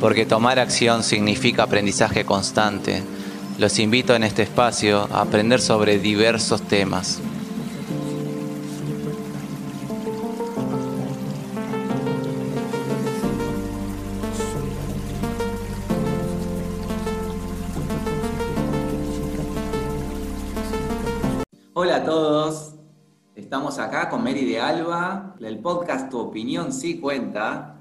porque tomar acción significa aprendizaje constante. Los invito en este espacio a aprender sobre diversos temas. Hola a todos, estamos acá con Mary de Alba, del podcast Tu opinión sí cuenta,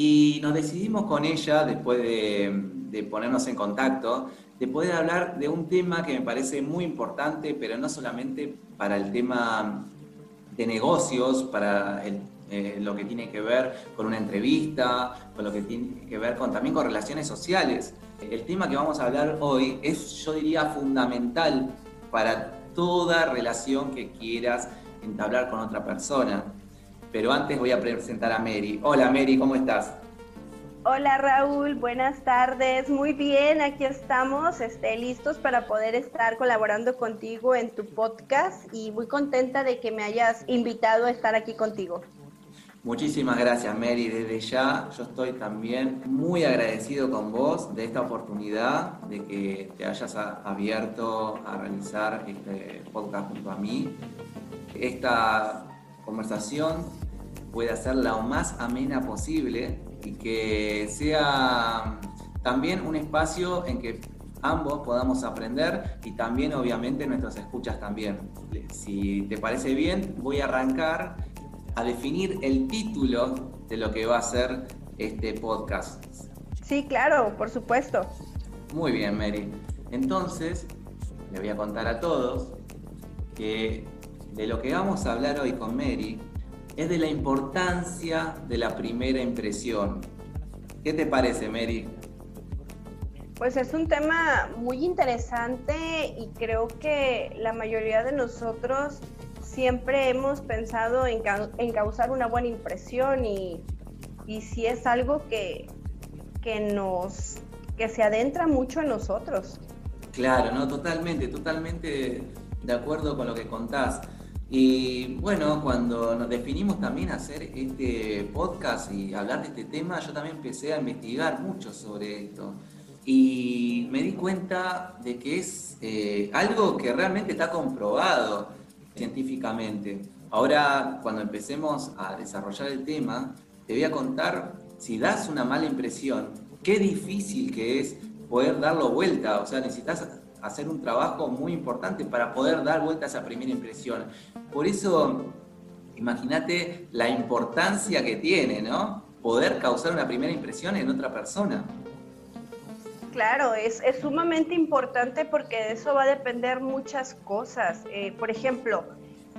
y nos decidimos con ella, después de, ponernos en contacto, de poder hablar de un tema que me parece muy importante, pero no solamente para el tema de negocios, para eh, lo que tiene que ver con una entrevista, con lo que tiene que ver también con relaciones sociales. El tema que vamos a hablar hoy es, yo diría, fundamental para toda relación que quieras entablar con otra persona. Pero antes voy a presentar a Mary. Hola Mary, ¿cómo estás? Hola Raúl, buenas tardes. Muy bien, aquí estamos este, listos para poder estar colaborando contigo en tu podcast y muy contenta de que me hayas invitado a estar aquí contigo. Muchísimas gracias Mary, desde ya yo estoy también muy agradecido con vos de esta oportunidad de que te hayas abierto a realizar este podcast junto a mí. Esta conversación pueda ser lo más amena posible y que sea también un espacio en que ambos podamos aprender y también obviamente nuestros escuchas también. Si te parece bien, voy a arrancar a definir el título de lo que va a ser este podcast. Sí, claro, por supuesto. Muy bien, Mary. Entonces, le voy a contar a todos que de lo que vamos a hablar hoy con Mary es de la importancia de la primera impresión. ¿Qué te parece, Mary? Pues es un tema muy interesante y creo que la mayoría de nosotros siempre hemos pensado en, causar una buena impresión y, si es algo que, que, nos, que se adentra mucho en nosotros. Claro, no, totalmente, totalmente de acuerdo con lo que contás. Y bueno, cuando nos definimos también hacer este podcast y hablar de este tema, yo también empecé a investigar mucho sobre esto. Y me di cuenta de que es eh, algo que realmente está comprobado científicamente. Ahora, cuando empecemos a desarrollar el tema, te voy a contar, si das una mala impresión, qué difícil que es poder darlo vuelta. O sea, necesitas hacer un trabajo muy importante para poder dar vuelta a esa primera impresión. Por eso, imagínate la importancia que tiene, ¿no? Poder causar una primera impresión en otra persona. Claro, es, sumamente importante porque de eso va a depender muchas cosas. Eh, por ejemplo,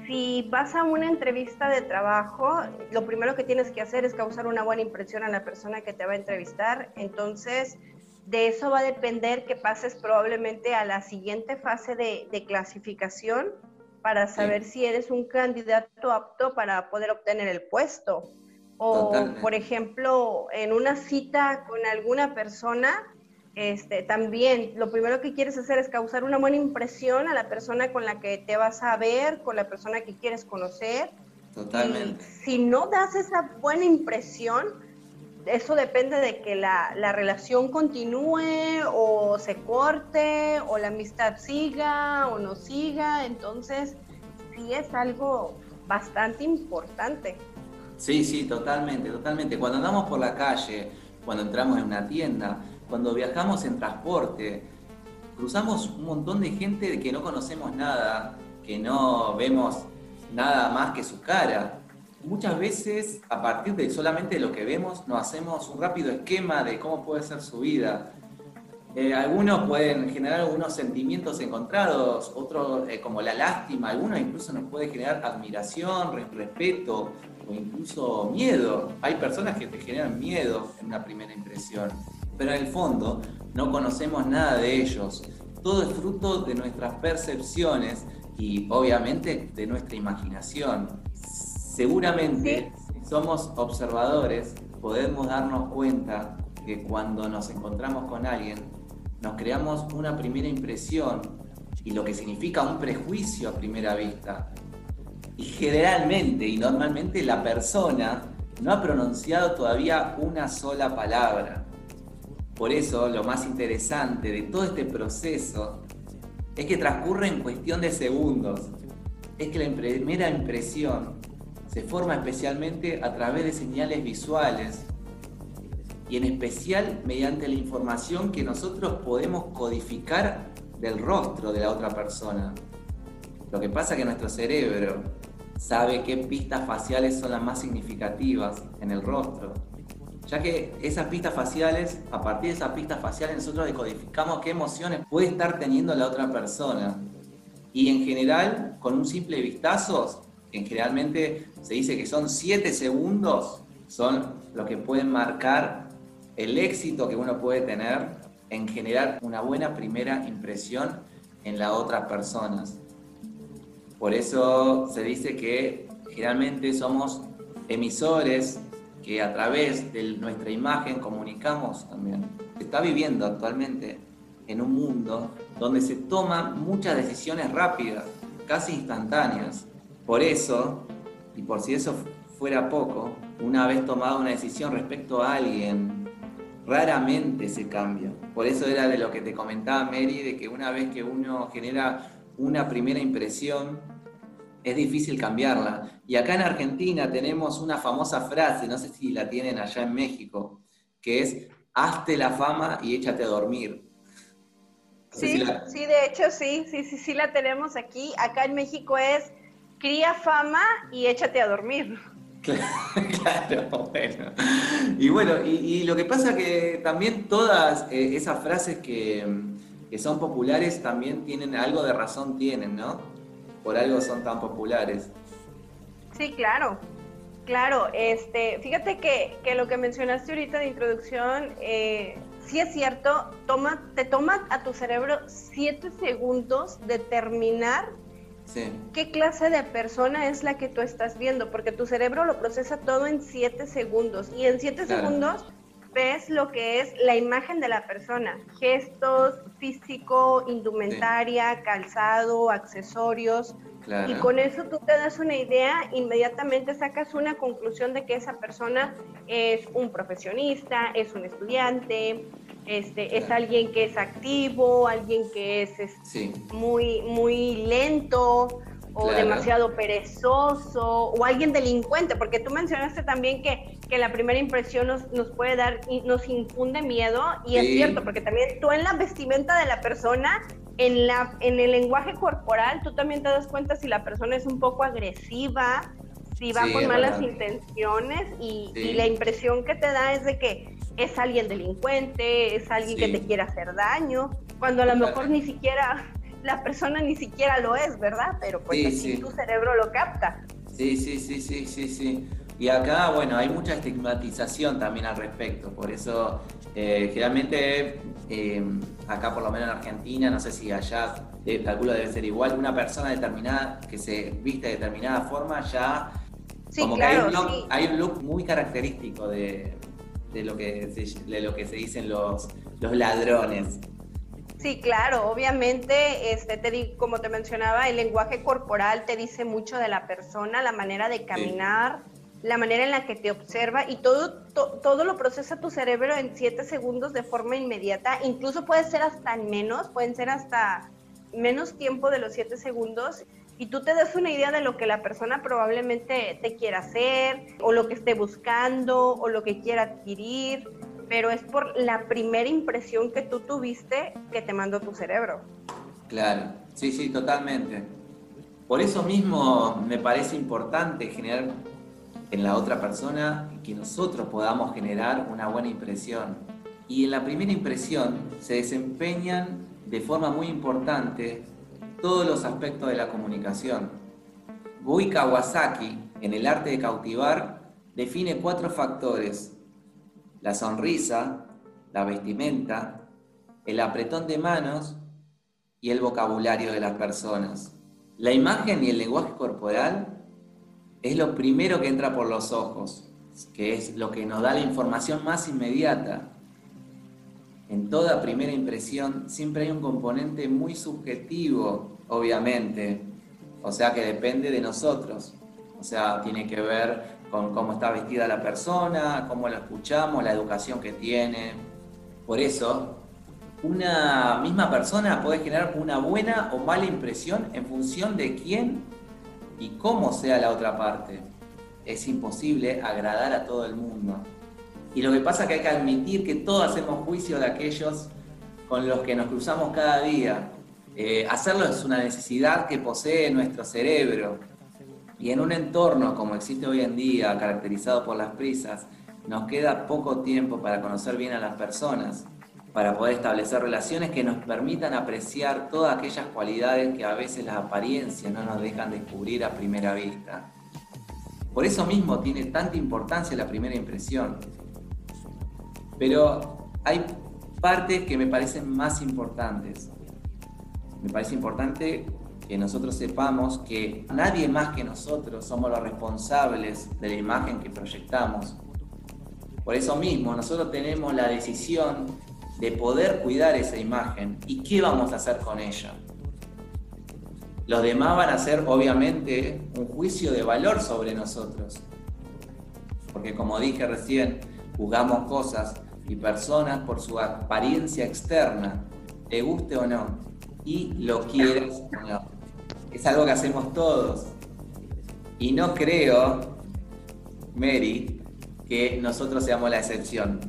si vas a una entrevista de trabajo, lo primero que tienes que hacer es causar una buena impresión a la persona que te va a entrevistar. Entonces, de eso va a depender que pases probablemente a la siguiente fase de, clasificación para saber si eres un candidato apto para poder obtener el puesto. O, por ejemplo, en una cita con alguna persona, este, también lo primero que quieres hacer es causar una buena impresión a la persona con la que te vas a ver, con la persona que quieres conocer. Totalmente. si no das esa buena impresión, eso depende de que la, relación continúe o se corte o la amistad siga o no siga. Entonces, sí es algo bastante importante. Sí, sí, totalmente, totalmente. Cuando andamos por la calle, cuando entramos en una tienda, cuando viajamos en transporte, cruzamos un montón de gente que no conocemos nada, que no vemos nada más que su cara muchas veces a partir de solamente lo que vemos nos hacemos un rápido esquema de cómo puede ser su vida. Eh, algunos pueden generar algunos sentimientos encontrados, otros eh, como la lástima, algunos incluso nos puede generar admiración, respeto o incluso miedo. Hay personas que te generan miedo en una primera impresión, pero en el fondo no conocemos nada de ellos. Todo es fruto de nuestras percepciones y obviamente de nuestra imaginación. Seguramente, si somos observadores, podemos darnos cuenta que cuando nos encontramos con alguien, nos creamos una primera impresión y lo que significa un prejuicio a primera vista. Y generalmente y normalmente la persona no ha pronunciado todavía una sola palabra. Por eso lo más interesante de todo este proceso es que transcurre en cuestión de segundos. Es que la primera impresión se forma especialmente a través de señales visuales y en especial mediante la información que nosotros podemos codificar del rostro de la otra persona. Lo que pasa es que nuestro cerebro sabe qué pistas faciales son las más significativas en el rostro, ya que esas pistas faciales, a partir de esas pistas faciales nosotros decodificamos qué emociones puede estar teniendo la otra persona. Y en general, con un simple vistazo, en generalmente se dice que son 7 segundos, son los que pueden marcar el éxito que uno puede tener en generar una buena primera impresión en las otras personas. Por eso se dice que generalmente somos emisores que a través de nuestra imagen comunicamos también. Se está viviendo actualmente en un mundo donde se toman muchas decisiones rápidas, casi instantáneas. Por eso, y por si eso fuera poco, una vez tomada una decisión respecto a alguien, raramente se cambia. Por eso era de lo que te comentaba Mary, de que una vez que uno genera una primera impresión, es difícil cambiarla. Y acá en Argentina tenemos una famosa frase, no sé si la tienen allá en México, que es, hazte la fama y échate a dormir. sí, sí, de hecho sí, sí, sí, sí la tenemos aquí. Acá en México es, cría fama y échate a dormir. Claro, bueno. Y bueno, y, lo que pasa que también todas eh, esas frases que, son populares también tienen algo de razón, tienen, ¿no? Por algo son tan populares. Sí, claro. Claro, este, fíjate que, lo que mencionaste ahorita de introducción, eh, sí es cierto, toma, te toma a tu cerebro siete segundos determinar ¿Qué clase de persona es la que tú estás viendo? Porque tu cerebro lo procesa todo en siete segundos y en siete segundos ves lo que es la imagen de la persona, gestos, físico, indumentaria, calzado, accesorios. Y con eso tú te das una idea, inmediatamente sacas una conclusión de que esa persona es un profesionista, es un estudiante, este, es alguien que es activo, alguien que es, muy, muy lento o demasiado perezoso o alguien delincuente, porque tú mencionaste también que, que la primera impresión nos, nos, puede dar, nos infunde miedo y es cierto, porque también tú en la vestimenta de la persona, en, la, en el lenguaje corporal, tú también te das cuenta si la persona es un poco agresiva, si va con malas intenciones y, y la impresión que te da es de que es alguien delincuente, es alguien que te quiere hacer daño, cuando a lo mejor ni siquiera la persona ni siquiera lo es, ¿verdad? Pero pues así tu cerebro lo capta. Sí, sí, sí, sí, sí, sí. Y acá, bueno, hay mucha estigmatización también al respecto, por eso eh, generalmente eh, acá por lo menos en Argentina, no sé si allá, eh, calculo debe ser igual, una persona determinada que se viste de determinada forma ya... como que hay un look muy característico de, de lo que se, de lo que se dicen los, los ladrones. Sí, claro, obviamente, este, te, como te mencionaba, el lenguaje corporal te dice mucho de la persona, la manera de caminar, la manera en la que te observa y todo, todo lo procesa tu cerebro en siete segundos de forma inmediata, incluso puede ser hasta menos, pueden ser hasta menos tiempo de los siete segundos y tú te das una idea de lo que la persona probablemente te quiera hacer o lo que esté buscando o lo que quiera adquirir, pero es por la primera impresión que tú tuviste que te mandó tu cerebro. Claro, sí, sí, totalmente. Por eso mismo me parece importante generar en la otra persona que nosotros podamos generar una buena impresión. Y en la primera impresión se desempeñan de forma muy importante todos los aspectos de la comunicación. Gui Kawasaki, en el arte de cautivar, define cuatro factores. La sonrisa, la vestimenta, el apretón de manos y el vocabulario de las personas. La imagen y el lenguaje corporal es lo primero que entra por los ojos, que es lo que nos da la información más inmediata en toda primera impresión siempre hay un componente muy subjetivo, obviamente, o sea que depende de nosotros, o sea, tiene que ver con cómo está vestida la persona, cómo la escuchamos, la educación que tiene, Por eso, una misma persona puede generar una buena o mala impresión en función de quién y cómo sea la otra parte. Es imposible agradar a todo el mundo. Y lo que pasa es que hay que admitir que todos hacemos juicio de aquellos con los que nos cruzamos cada día. Eh, hacerlo es una necesidad que posee nuestro cerebro. Y en un entorno como existe hoy en día, caracterizado por las prisas, nos queda poco tiempo para conocer bien a las personas, para poder establecer relaciones que nos permitan apreciar todas aquellas cualidades que a veces las apariencias no nos dejan descubrir a primera vista. Por eso mismo tiene tanta importancia la primera impresión. Pero hay partes que me parecen más importantes. Me parece importante que nosotros sepamos que nadie más que nosotros somos los responsables de la imagen que proyectamos. Por eso mismo, nosotros tenemos la decisión de poder cuidar esa imagen y qué vamos a hacer con ella. Los demás van a hacer, obviamente, un juicio de valor sobre nosotros. Porque como dije recién, juzgamos cosas y personas por su apariencia externa, te guste o no, y lo quieres o no. Es algo que hacemos todos. Y no creo, Mary, que nosotros seamos la excepción.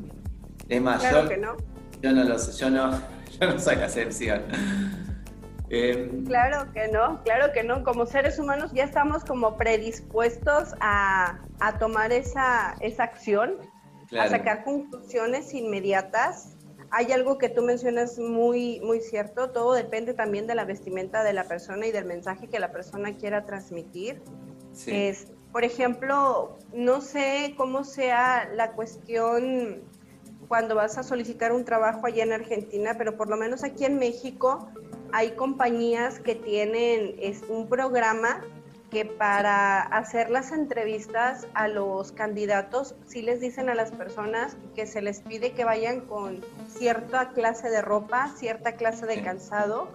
Es más, yo, no. yo no lo sé, yo no, yo no soy la excepción. Em, claro que no, claro que no. Como seres humanos ya estamos como predispuestos a, a tomar esa, esa acción a sacar conclusiones inmediatas. Hay algo que tú mencionas muy, muy cierto, todo depende también de la vestimenta de la persona y del mensaje que la persona quiera transmitir. Es, por ejemplo, no sé cómo sea la cuestión cuando vas a solicitar un trabajo allá en Argentina, pero por lo menos aquí en México hay compañías que tienen es, un programa que para hacer las entrevistas a los candidatos sí les dicen a las personas que se les pide que vayan con cierta clase de ropa, cierta clase de calzado,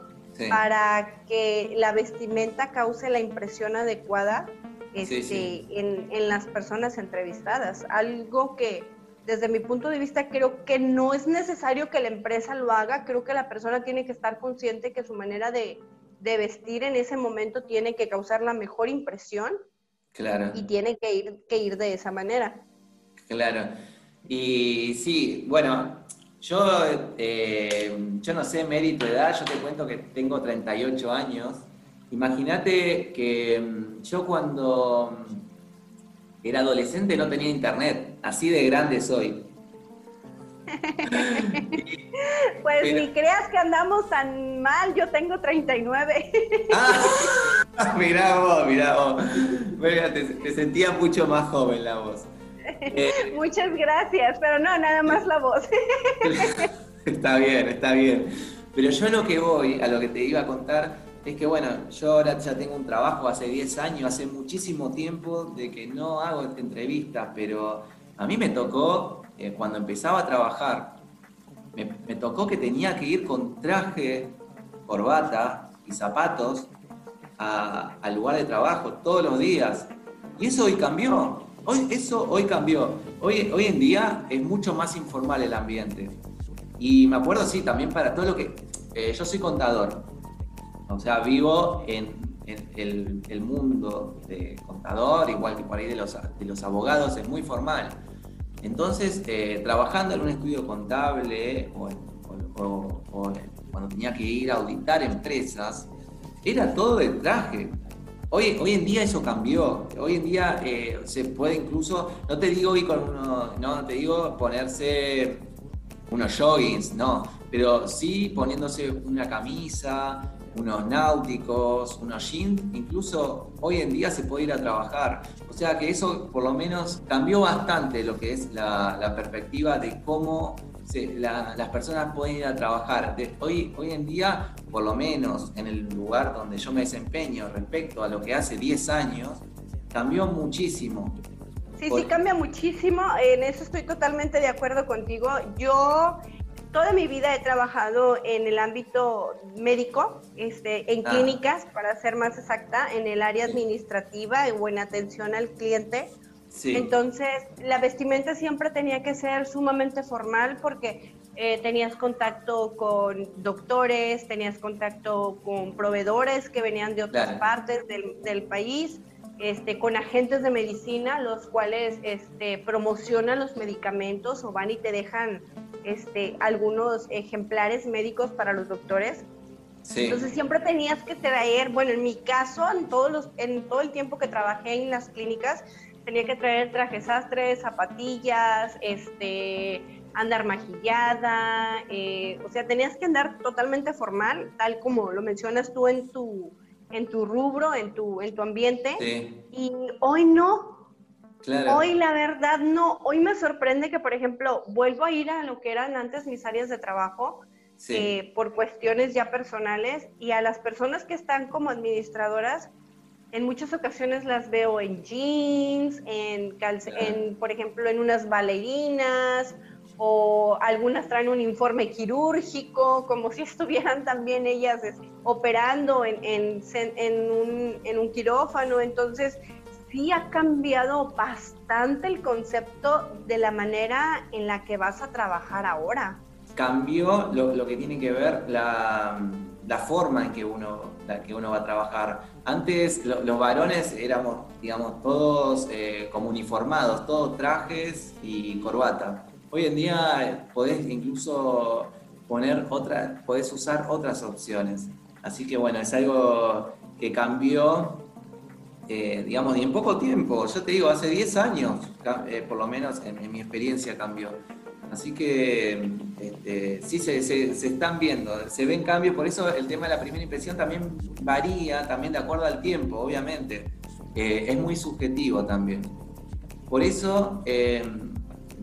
para que la vestimenta cause la impresión adecuada este, en, en las personas entrevistadas. Algo que desde mi punto de vista creo que no es necesario que la empresa lo haga, creo que la persona tiene que estar consciente que su manera de de vestir en ese momento tiene que causar la mejor impresión. Claro. Y tiene que ir, que ir de esa manera. Claro. Y sí, bueno, yo, eh, yo no sé mérito de edad, yo te cuento que tengo 38 años. Imagínate que mm, yo cuando mm, era adolescente no tenía internet, así de grande soy. pues ni creas que andamos tan mal, yo tengo 39. ah, mirá vos, mirá vos. te, sentía mucho más joven la voz. Eh, Muchas gracias, pero no, nada más la voz. está bien, está bien. Pero yo lo que voy, a lo que te iba a contar, es que bueno, yo ahora ya tengo un trabajo hace 10 años, hace muchísimo tiempo de que no hago esta entrevista, pero a mí me tocó eh, cuando empezaba a trabajar, me, tocó que tenía que ir con traje, corbata y zapatos al lugar de trabajo todos los días. Y eso hoy cambió. Hoy, eso hoy cambió. Hoy, hoy en día es mucho más informal el ambiente. Y me acuerdo, sí, también para todo lo que... Eh, yo soy contador. O sea, vivo en, el, mundo de contador, igual que por ahí de los, de los abogados, es muy formal. Entonces, eh, trabajando en un estudio contable o, cuando tenía que ir a auditar empresas, era todo de traje. Hoy, hoy en día eso cambió. Hoy en día eh, se puede incluso, no te digo ir con uno, no te digo ponerse unos joggings, no, pero sí poniéndose una camisa, unos náuticos, unos jeans, incluso hoy en día se puede ir a trabajar. O sea que eso por lo menos cambió bastante lo que es la, perspectiva de cómo las personas pueden ir a trabajar. hoy, hoy en día, por lo menos en el lugar donde yo me desempeño respecto a lo que hace 10 años, cambió muchísimo. Sí, sí, cambia muchísimo. En eso estoy totalmente de acuerdo contigo. Yo toda mi vida he trabajado en el ámbito médico, este, en ah. clínicas, para ser más exacta, en el área administrativa o en atención al cliente. Entonces, la vestimenta siempre tenía que ser sumamente formal porque eh, tenías contacto con doctores, tenías contacto con proveedores que venían de otras partes del, del país. Este, con agentes de medicina, los cuales este, promocionan los medicamentos o van y te dejan este, algunos ejemplares médicos para los doctores. Entonces siempre tenías que traer, bueno, en mi caso, en, todos los, en todo el tiempo que trabajé en las clínicas, tenía que traer trajes sastres, zapatillas, este, andar maquillada, eh, o sea, tenías que andar totalmente formal, tal como lo mencionas tú en tu, en tu rubro, en tu, en tu ambiente. Y hoy no. Hoy la verdad no. Hoy me sorprende que, por ejemplo, vuelvo a ir a lo que eran antes mis áreas de trabajo. Eh, por cuestiones ya personales y a las personas que están como administradoras, en muchas ocasiones las veo en jeans, en, en por ejemplo, en unas bailarinas o algunas traen un informe quirúrgico, como si estuvieran también ellas operando en, en, un, en, un, quirófano. Entonces, sí ha cambiado bastante el concepto de la manera en la que vas a trabajar ahora. Cambió lo, que tiene que ver la, la, forma en que uno, la que uno va a trabajar. Antes los varones éramos, digamos, todos eh, como uniformados, todos trajes y corbata Hoy en día podés incluso poner otras, podés usar otras opciones. Así que bueno, es algo que cambió, eh, digamos, y en poco tiempo. Yo te digo, hace 10 años, eh, por lo menos en, mi experiencia cambió. Así que este, sí se, están viendo, se ven cambios, por eso el tema de la primera impresión también varía, también de acuerdo al tiempo, obviamente. Eh, es muy subjetivo también. Por eso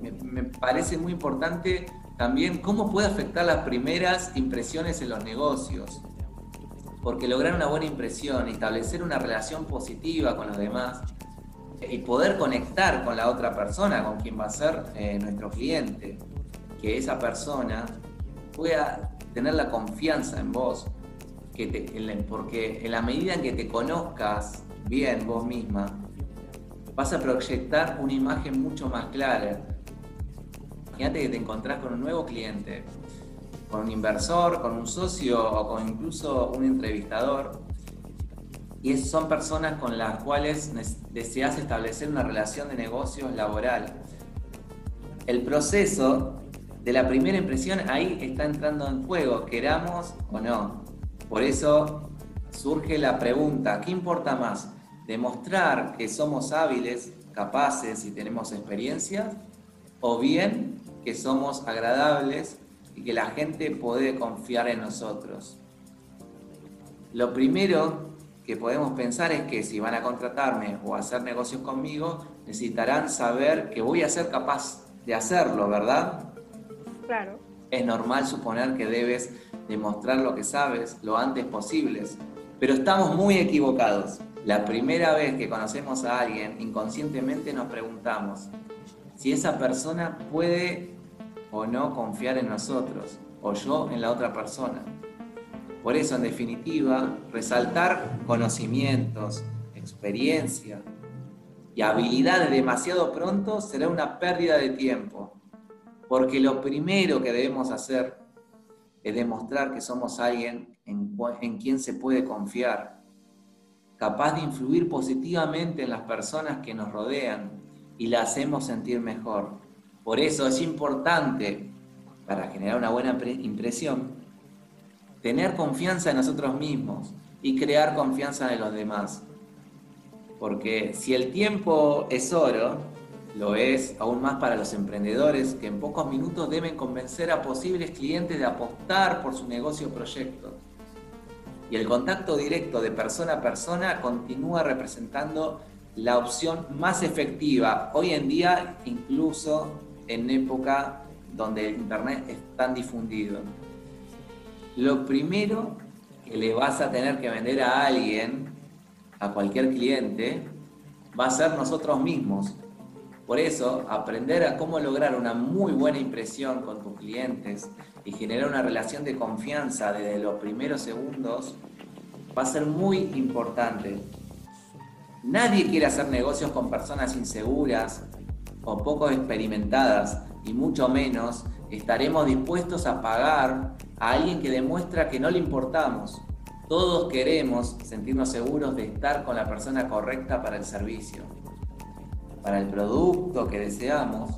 me, parece muy importante también cómo puede afectar las primeras impresiones en los negocios. Porque lograr una buena impresión, establecer una relación positiva con los demás y poder conectar con la otra persona, con quien va a ser eh, nuestro cliente, que esa persona pueda tener la confianza en vos, que porque en la medida en que te conozcas bien vos misma, vas a proyectar una imagen mucho más clara. Imagínate que te encontrás con un nuevo cliente, con un inversor, con un socio o con incluso un entrevistador. Y son personas con las cuales deseas establecer una relación de negocios laboral. El proceso de la primera impresión ahí está entrando en juego, queramos o no. Por eso surge la pregunta, ¿qué importa más? ¿Demostrar que somos hábiles, capaces y tenemos experiencia? ¿O bien que somos agradables y que la gente puede confiar en nosotros. Lo primero que podemos pensar es que si van a contratarme o a hacer negocios conmigo, necesitarán saber que voy a ser capaz de hacerlo, ¿verdad? Claro. Es normal suponer que debes demostrar lo que sabes lo antes posible, pero estamos muy equivocados. La primera vez que conocemos a alguien, inconscientemente nos preguntamos, si esa persona puede o no confiar en nosotros, o yo en la otra persona. Por eso, en definitiva, resaltar conocimientos, experiencia y habilidades demasiado pronto será una pérdida de tiempo, porque lo primero que debemos hacer es demostrar que somos alguien en, en quien se puede confiar, capaz de influir positivamente en las personas que nos rodean y la hacemos sentir mejor. Por eso es importante, para generar una buena impresión, tener confianza en nosotros mismos y crear confianza en los demás. Porque si el tiempo es oro, lo es aún más para los emprendedores que en pocos minutos deben convencer a posibles clientes de apostar por su negocio o proyecto. Y el contacto directo de persona a persona continúa representando la opción más efectiva hoy en día, incluso en época donde el Internet es tan difundido. Lo primero que le vas a tener que vender a alguien, a cualquier cliente, va a ser nosotros mismos. Por eso, aprender a cómo lograr una muy buena impresión con tus clientes y generar una relación de confianza desde los primeros segundos va a ser muy importante Nadie quiere hacer negocios con personas inseguras o poco experimentadas y mucho menos estaremos dispuestos a pagar a alguien que demuestra que no le importamos. Todos queremos sentirnos seguros de estar con la persona correcta para el servicio, para el producto que deseamos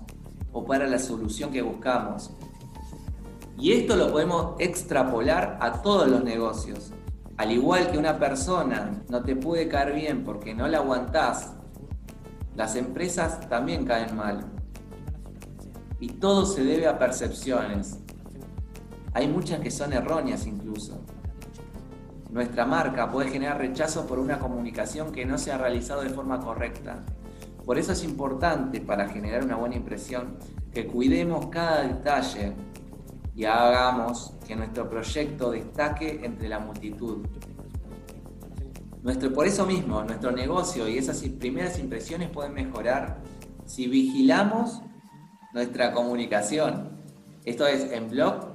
o para la solución que buscamos. Y esto lo podemos extrapolar a todos los negocios. Al igual que una persona no te puede caer bien porque no la aguantás, las empresas también caen mal. Y todo se debe a percepciones. Hay muchas que son erróneas incluso. Nuestra marca puede generar rechazo por una comunicación que no se ha realizado de forma correcta. Por eso es importante para generar una buena impresión que cuidemos cada detalle y hagamos que nuestro proyecto destaque entre la multitud. Nuestro, por eso mismo, nuestro negocio y esas primeras impresiones pueden mejorar si vigilamos nuestra comunicación. Esto es en blog,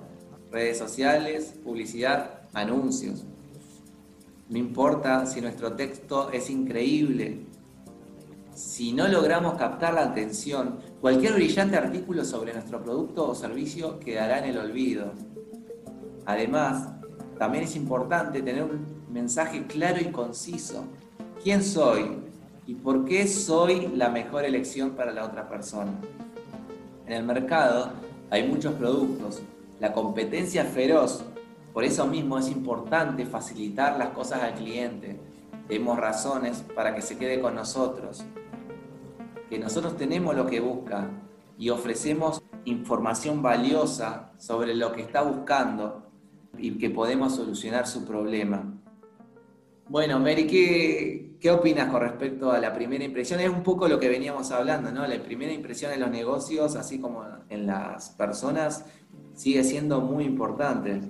redes sociales, publicidad, anuncios. No importa si nuestro texto es increíble, si no logramos captar la atención, cualquier brillante artículo sobre nuestro producto o servicio quedará en el olvido. Además, también es importante tener un mensaje claro y conciso. ¿Quién soy? ¿Y por qué soy la mejor elección para la otra persona? En el mercado hay muchos productos, la competencia es feroz, por eso mismo es importante facilitar las cosas al cliente. Tenemos razones para que se quede con nosotros, que nosotros tenemos lo que busca y ofrecemos información valiosa sobre lo que está buscando y que podemos solucionar su problema. Bueno, Mary, ¿qué, ¿qué, opinas con respecto a la primera impresión? Es un poco lo que veníamos hablando, ¿no? La primera impresión en los negocios, así como en las personas, sigue siendo muy importante.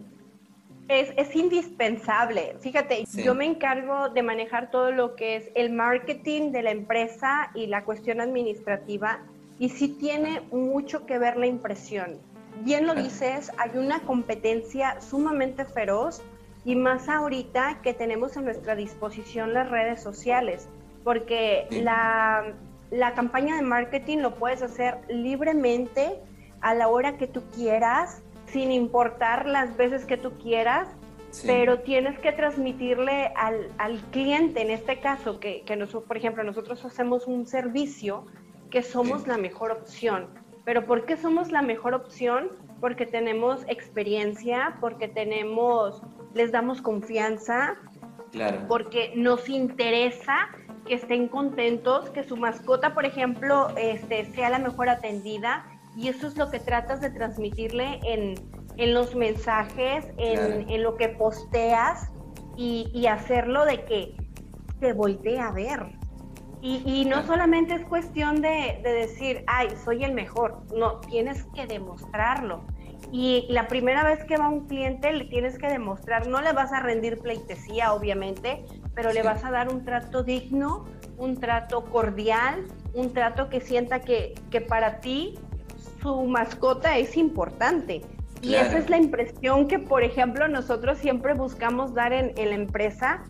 Es, indispensable. Fíjate, yo me encargo de manejar todo lo que es el marketing de la empresa y la cuestión administrativa y sí tiene mucho que ver la impresión. Bien lo dices, hay una competencia sumamente feroz y más ahorita que tenemos a nuestra disposición las redes sociales, porque la, la campaña de marketing lo puedes hacer libremente a la hora que tú quieras sin importar las veces que tú quieras, pero tienes que transmitirle al, al, cliente, en este caso, que, que nosotros, por ejemplo, nosotros hacemos un servicio, que somos la mejor opción. Pero ¿por qué somos la mejor opción? Porque tenemos experiencia, porque tenemos, les damos confianza, claro. porque nos interesa que estén contentos, que su mascota, por ejemplo, este, sea la mejor atendida y eso es lo que tratas de transmitirle en, los mensajes, en, lo que posteas y, hacerlo de que te voltee a ver. Y, no solamente es cuestión de, de, decir, ay, soy el mejor, no, tienes que demostrarlo. Y la primera vez que va un cliente le tienes que demostrar, no le vas a rendir pleitesía, obviamente, pero le vas a dar un trato digno, un trato cordial, un trato que sienta que, que para ti su mascota es importante. Y esa es la impresión que, por ejemplo, nosotros siempre buscamos dar en, la empresa.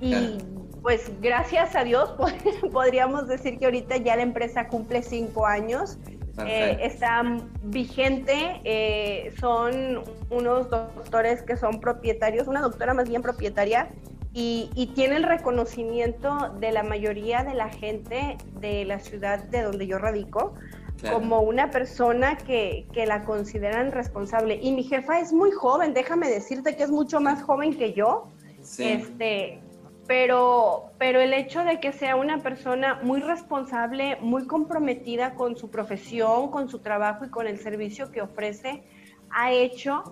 Y pues gracias a Dios podríamos decir que ahorita ya la empresa cumple cinco años. Eh, está vigente, eh, son unos doctores que son propietarios, una doctora más bien propietaria, y, y, tiene el reconocimiento de la mayoría de la gente de la ciudad de donde yo radico como una persona que, que, la consideran responsable. Y mi jefa es muy joven, déjame decirte que es mucho más joven que yo. Este, pero, pero el hecho de que sea una persona muy responsable, muy comprometida con su profesión, con su trabajo y con el servicio que ofrece, ha hecho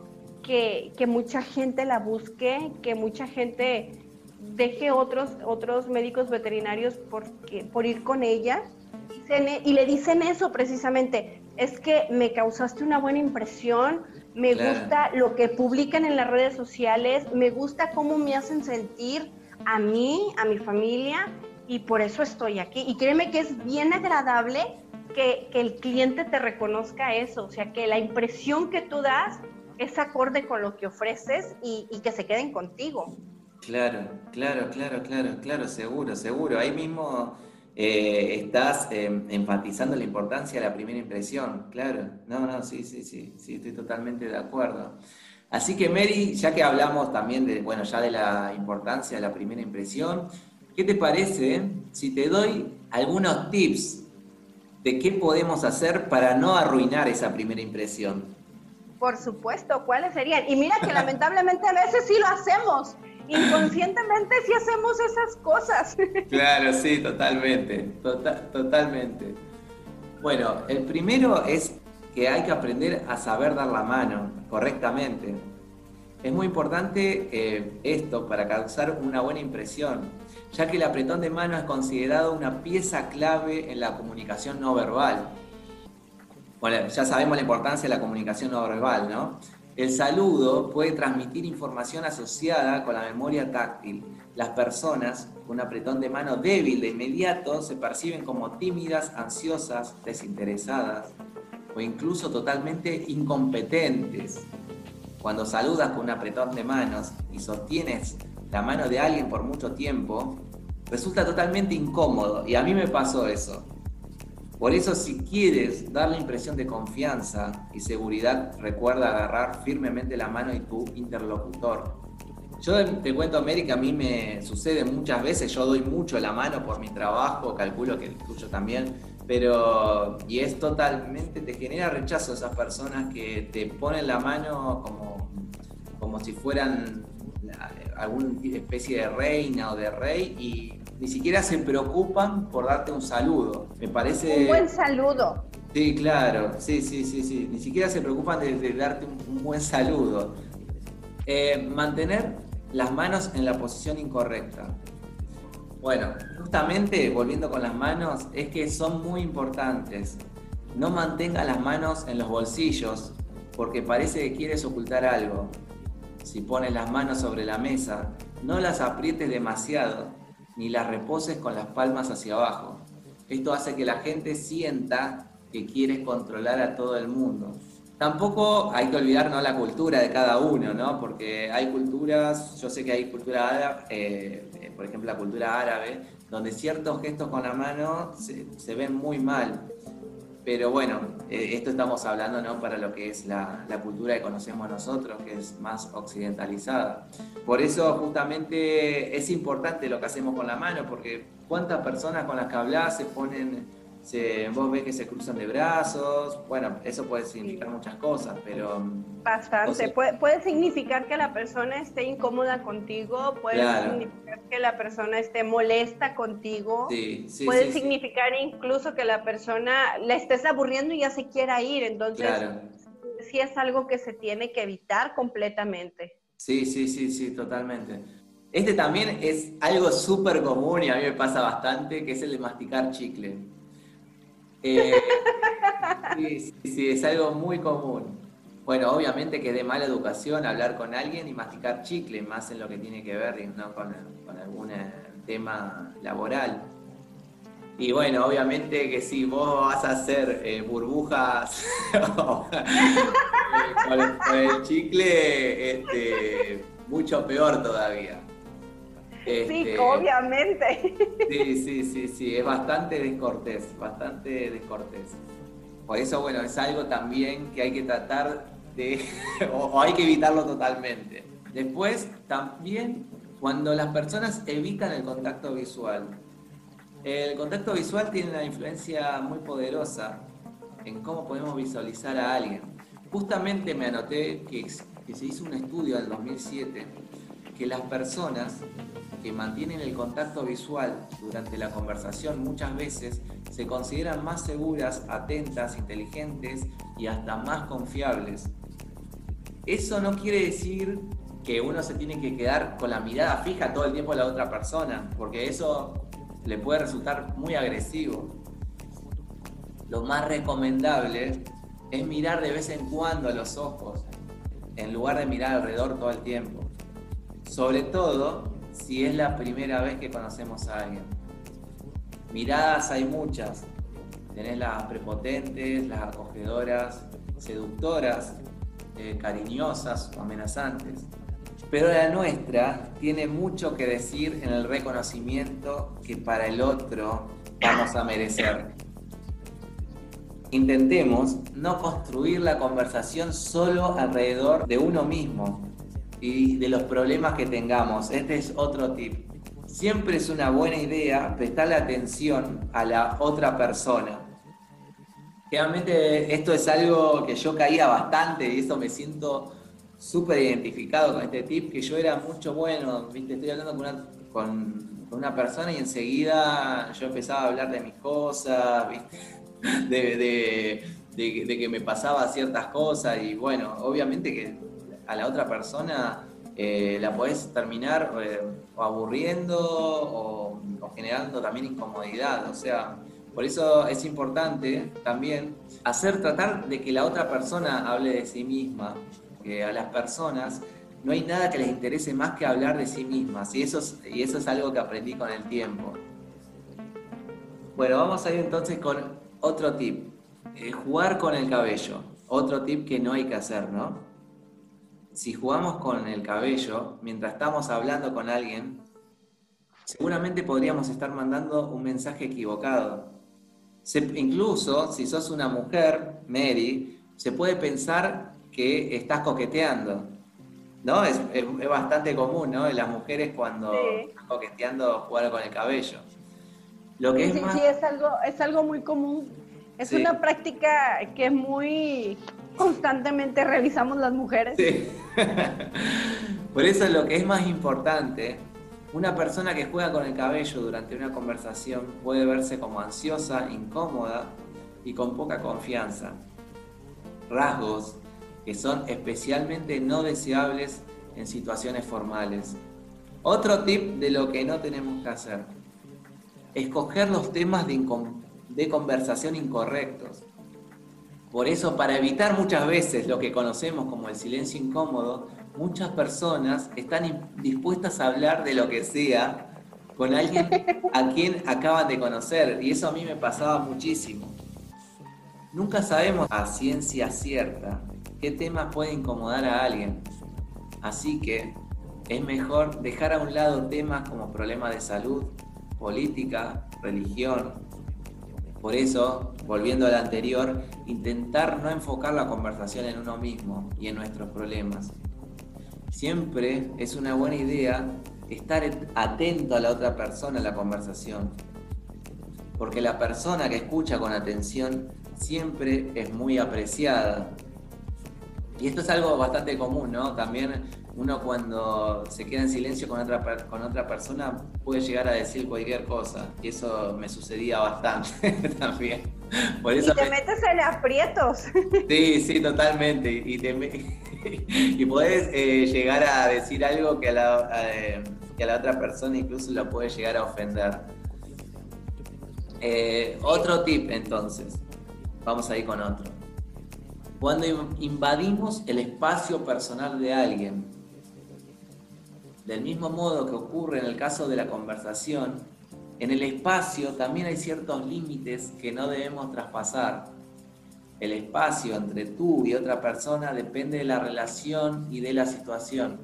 que, que mucha gente la busque, que mucha gente deje otros, otros médicos veterinarios por, por ir con ella. Y le dicen eso precisamente, es que me causaste una buena impresión, me gusta lo que publican en las redes sociales, me gusta cómo me hacen sentir a mí, a mi familia, y por eso estoy aquí. Y créeme que es bien agradable que, el cliente te reconozca eso, o sea, que la impresión que tú das es acorde con lo que ofreces y, y que se queden contigo. Claro, claro, claro, claro, claro, seguro, seguro. Ahí mismo eh, estás em, enfatizando la importancia de la primera impresión, claro. No, no, sí, sí, sí, sí, estoy totalmente de acuerdo. Así que Mary, ya que hablamos también de, bueno, ya de la importancia de la primera impresión, ¿qué te parece si te doy algunos tips de qué podemos hacer para no arruinar esa primera impresión? Por supuesto, ¿cuáles serían? Y mira que lamentablemente a veces sí lo hacemos. Inconscientemente sí hacemos esas cosas. Claro, sí, totalmente, tota-, totalmente. Bueno, el primero es que hay que aprender a saber dar la mano correctamente. Es muy importante eh, esto para causar una buena impresión, ya que el apretón de mano es considerado una pieza clave en la comunicación no verbal. Bueno, ya sabemos la importancia de la comunicación no verbal, ¿no? El saludo puede transmitir información asociada con la memoria táctil. Las personas con un apretón de mano débil de inmediato se perciben como tímidas, ansiosas, desinteresadas o incluso totalmente incompetentes. Cuando saludas con un apretón de manos y sostienes la mano de alguien por mucho tiempo, resulta totalmente incómodo y a mí me pasó eso. Por eso si quieres dar la impresión de confianza y seguridad, recuerda agarrar firmemente la mano de tu interlocutor. Yo te cuento, que a mí me sucede muchas veces, yo doy mucho la mano por mi trabajo, calculo que el tuyo también, pero y es totalmente, te genera rechazo esas personas que te ponen la mano como, como si fueran alguna especie de reina o de rey y ni siquiera se preocupan por darte un saludo. Me parece... Un buen saludo. Sí, claro, sí, sí, sí, sí. Ni siquiera se preocupan de, darte un, buen saludo. Eh, mantener las manos en la posición incorrecta. Bueno, justamente volviendo con las manos, es que son muy importantes. No mantenga las manos en los bolsillos porque parece que quieres ocultar algo. Si pones las manos sobre la mesa, no las aprietes demasiado ni las reposes con las palmas hacia abajo. Esto hace que la gente sienta que quieres controlar a todo el mundo. Tampoco hay que olvidar la cultura de cada uno, ¿no? porque hay culturas, yo sé que hay cultura eh, por ejemplo la cultura árabe, donde ciertos gestos con la mano se, ven muy mal. Pero bueno, eh, esto estamos hablando ¿no? para lo que es la, la, cultura que conocemos nosotros, que es más occidentalizada. Por eso justamente es importante lo que hacemos con la mano, porque cuántas personas con las que hablas se ponen vos ves que se cruzan de brazos, bueno, eso puede significar muchas cosas, pero... Mm, Bastante, puede, significar que la persona esté incómoda contigo, puede significar que la persona esté molesta contigo, puede significar incluso que la persona la estés aburriendo y ya se quiera ir, entonces sí es algo que se tiene que evitar completamente. Sí, sí, sí, sí, totalmente. Este también es algo súper común y a mí me pasa bastante, que es el de masticar chicle. Eh, sí, sí, es algo muy común. Bueno, obviamente que es de mala educación hablar con alguien y masticar chicle, más en lo que tiene que ver ¿no? con, algún eh, tema laboral. Y bueno, obviamente que si vos vas a hacer eh, burbujas con, el chicle, este, mucho peor todavía sí, este, obviamente. Sí, sí, sí, sí, es bastante descortés, bastante descortés. Por eso, bueno, es algo también que hay que tratar de, o, hay que evitarlo totalmente. Después, también, cuando las personas evitan el contacto visual. El contacto visual tiene una influencia muy poderosa en cómo podemos visualizar a alguien. Justamente me anoté que, que se hizo un estudio en 2007 que las personas que mantienen el contacto visual durante la conversación muchas veces se consideran más seguras, atentas, inteligentes y hasta más confiables. Eso no quiere decir que uno se tiene que quedar con la mirada fija todo el tiempo a la otra persona, porque eso le puede resultar muy agresivo. Lo más recomendable es mirar de vez en cuando los ojos, en lugar de mirar alrededor todo el tiempo. Sobre todo si es la primera vez que conocemos a alguien. Miradas hay muchas. Tenés las prepotentes, las acogedoras, seductoras, eh, cariñosas o amenazantes. Pero la nuestra tiene mucho que decir en el reconocimiento que para el otro vamos a merecer. Intentemos no construir la conversación solo alrededor de uno mismo y de los problemas que tengamos. Este es otro tip. Siempre es una buena idea prestarle atención a la otra persona. Realmente esto es algo que yo caía bastante y eso me siento súper identificado con este tip, que yo era mucho bueno, ¿viste? estoy hablando con una, con, una persona y enseguida yo empezaba a hablar de mis cosas, De, de, que me pasaba ciertas cosas y bueno, obviamente que a la otra persona eh, la podés terminar eh, o aburriendo o, generando también incomodidad. O sea, por eso es importante también hacer, tratar de que la otra persona hable de sí misma. Que a las personas no hay nada que les interese más que hablar de sí mismas. Y eso es, y eso es algo que aprendí con el tiempo. Bueno, vamos a ir entonces con otro tip. Eh, jugar con el cabello. Otro tip que no hay que hacer, ¿no? Si jugamos con el cabello mientras estamos hablando con alguien, seguramente podríamos estar mandando un mensaje equivocado. incluso si sos una mujer, Mary, se puede pensar que estás coqueteando. ¿No? Es, bastante común, ¿no? En las mujeres cuando están coqueteando jugar con el cabello. Lo que sí, es sí, es algo, es algo muy común. Es una práctica que es muy constantemente revisamos las mujeres. Sí. Por eso lo que es más importante, una persona que juega con el cabello durante una conversación puede verse como ansiosa, incómoda y con poca confianza. Rasgos que son especialmente no deseables en situaciones formales. Otro tip de lo que no tenemos que hacer. Escoger los temas de, de conversación incorrectos. Por eso, para evitar muchas veces lo que conocemos como el silencio incómodo, muchas personas están dispuestas a hablar de lo que sea con alguien a quien acaban de conocer. Y eso a mí me pasaba muchísimo. Nunca sabemos a ciencia cierta qué temas puede incomodar a alguien. Así que es mejor dejar a un lado temas como problemas de salud, política, religión, por eso, volviendo al anterior, intentar no enfocar la conversación en uno mismo y en nuestros problemas. Siempre es una buena idea estar atento a la otra persona en la conversación, porque la persona que escucha con atención siempre es muy apreciada. Y esto es algo bastante común, ¿no? También uno cuando se queda en silencio con otra, con otra persona puede llegar a decir cualquier cosa. Y eso me sucedía bastante también. y te metes en aprietos. Sí, sí, totalmente. Y, te, y podés eh, llegar a decir algo que a, la, que a la otra persona incluso la puede llegar a ofender. Eh, otro tip entonces. Vamos a ir con otro. Cuando invadimos el espacio personal de alguien, del mismo modo que ocurre en el caso de la conversación, en el espacio también hay ciertos límites que no debemos traspasar. El espacio entre tú y otra persona depende de la relación y de la situación.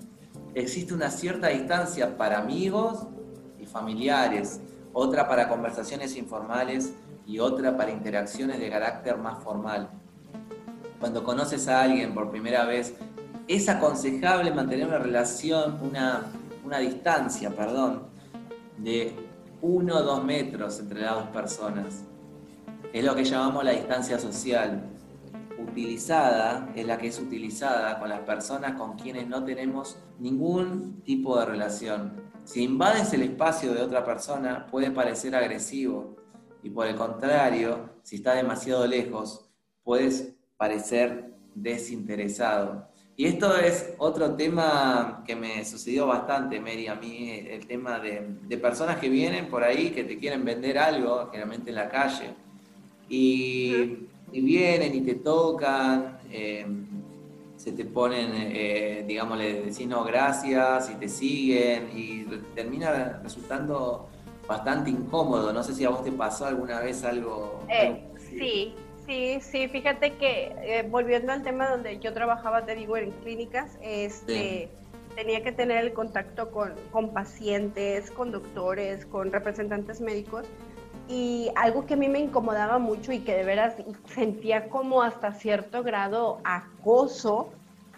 Existe una cierta distancia para amigos y familiares, otra para conversaciones informales y otra para interacciones de carácter más formal. Cuando conoces a alguien por primera vez es aconsejable mantener una relación, una, una distancia, perdón, de uno o dos metros entre las dos personas. Es lo que llamamos la distancia social. Utilizada es la que es utilizada con las personas con quienes no tenemos ningún tipo de relación. Si invades el espacio de otra persona puede parecer agresivo y por el contrario, si está demasiado lejos, puedes parecer desinteresado. Y esto es otro tema que me sucedió bastante, Mary, a mí, el tema de, personas que vienen por ahí que te quieren vender algo, generalmente en la calle, y, vienen y te tocan, em, se te ponen, eh, digamos, le decís no gracias y te siguen, y termina resultando bastante incómodo. No sé si a vos te pasó alguna vez algo. Eh, sí, Sí, sí, fíjate que eh, volviendo al tema donde yo trabajaba, te digo, en clínicas, este, tenía que tener el contacto con, con, pacientes, con doctores, con representantes médicos y algo que a mí me incomodaba mucho y que de veras sentía como hasta cierto grado acoso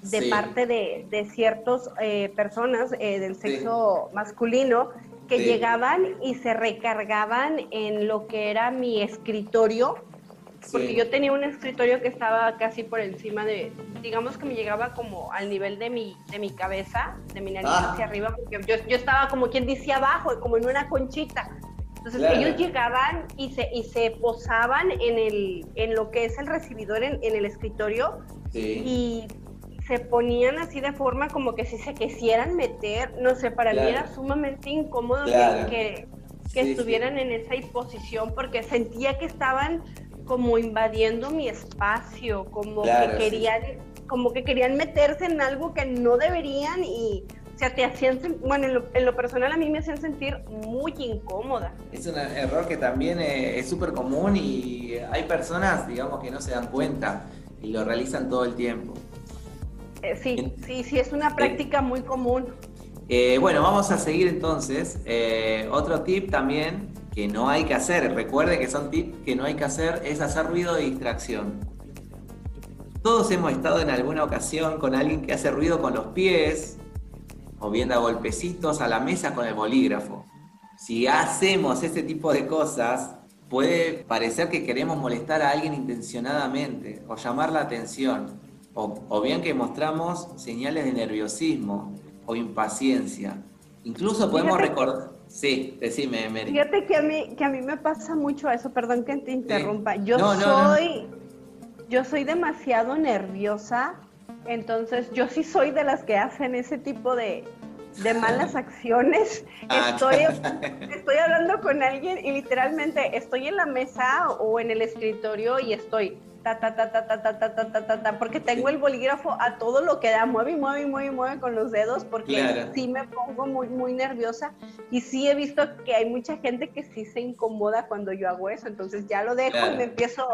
de parte de, de ciertas eh, personas eh, del sexo masculino que llegaban y se recargaban en lo que era mi escritorio, porque yo tenía un escritorio que estaba casi por encima de, digamos que me llegaba como al nivel de mi, de mi cabeza, de mi nariz ah. hacia arriba, porque yo, yo, estaba como quien dice abajo, como en una conchita. Entonces ellos llegaban y se, y se posaban en, el, en lo que es el recibidor en, en el escritorio y se ponían así de forma como que si se quisieran meter, no sé, para mí era sumamente incómodo que, que, estuvieran en esa posición porque sentía que estaban como invadiendo mi espacio, como que querían, como que querían meterse en algo que no deberían y o sea, te hacían, bueno, en lo, personal a mí me hacían sentir muy incómoda. Es un error que también eh, es súper común y hay personas, digamos, que no se dan cuenta y lo realizan todo el tiempo. Eh, sí, sí, sí, es una práctica muy común. Eh, bueno, vamos a seguir entonces. Otro tip también que no hay que hacer, recuerde que son tips que no hay que hacer, es hacer ruido de distracción. Todos hemos estado en alguna ocasión con alguien que hace ruido con los pies o bien da golpecitos a la mesa con el bolígrafo. Si hacemos ese tipo de cosas, puede parecer que queremos molestar a alguien intencionadamente o llamar la atención o, bien que mostramos señales de nerviosismo o impaciencia. Incluso podemos recordar... Sí, decime, Mary. Fíjate que a mí, que a mí me pasa mucho eso, perdón que te interrumpa. Yo soy, yo soy demasiado nerviosa, entonces yo sí soy de las que hacen ese tipo de, de malas acciones. Ah, estoy, estoy hablando con alguien y literalmente estoy en la mesa o en el escritorio y estoy ta, ta, ta, ta, ta, ta, ta, ta, ta, ta, porque tengo el bolígrafo a todo lo que da, mueve y mueve y mueve y mueve con los dedos, porque sí me pongo muy, muy nerviosa y sí he visto que hay mucha gente que sí se incomoda cuando yo hago eso, entonces ya lo dejo y me empiezo,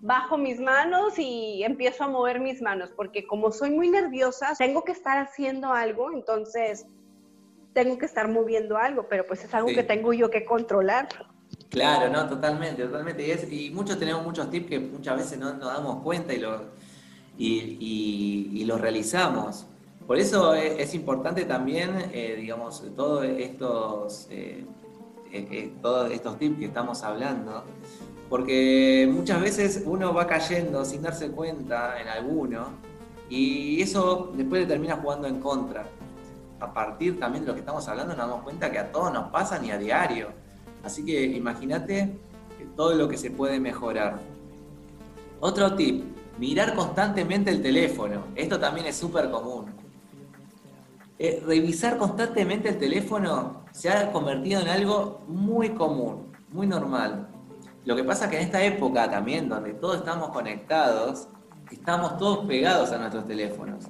bajo mis manos y empiezo a mover mis manos, porque como soy muy nerviosa, tengo que estar haciendo algo, entonces tengo que estar moviendo algo, pero pues es algo que tengo yo que controlar. Claro, no, totalmente, totalmente. Y, muchos tenemos muchos tips que muchas veces no nos damos cuenta y los y, lo realizamos. Por eso es, importante también, eh, digamos, todos estos, eh, eh, todos estos tips que estamos hablando, porque muchas veces uno va cayendo sin darse cuenta en alguno y eso después le termina jugando en contra. A partir también de lo que estamos hablando nos damos cuenta que a todos nos pasa ni a diario Así que imagínate todo lo que se puede mejorar. Otro tip, mirar constantemente el teléfono. Esto también es súper común. Eh, revisar constantemente el teléfono se ha convertido en algo muy común, muy normal. Lo que pasa es que en esta época también, donde todos estamos conectados, estamos todos pegados a nuestros teléfonos.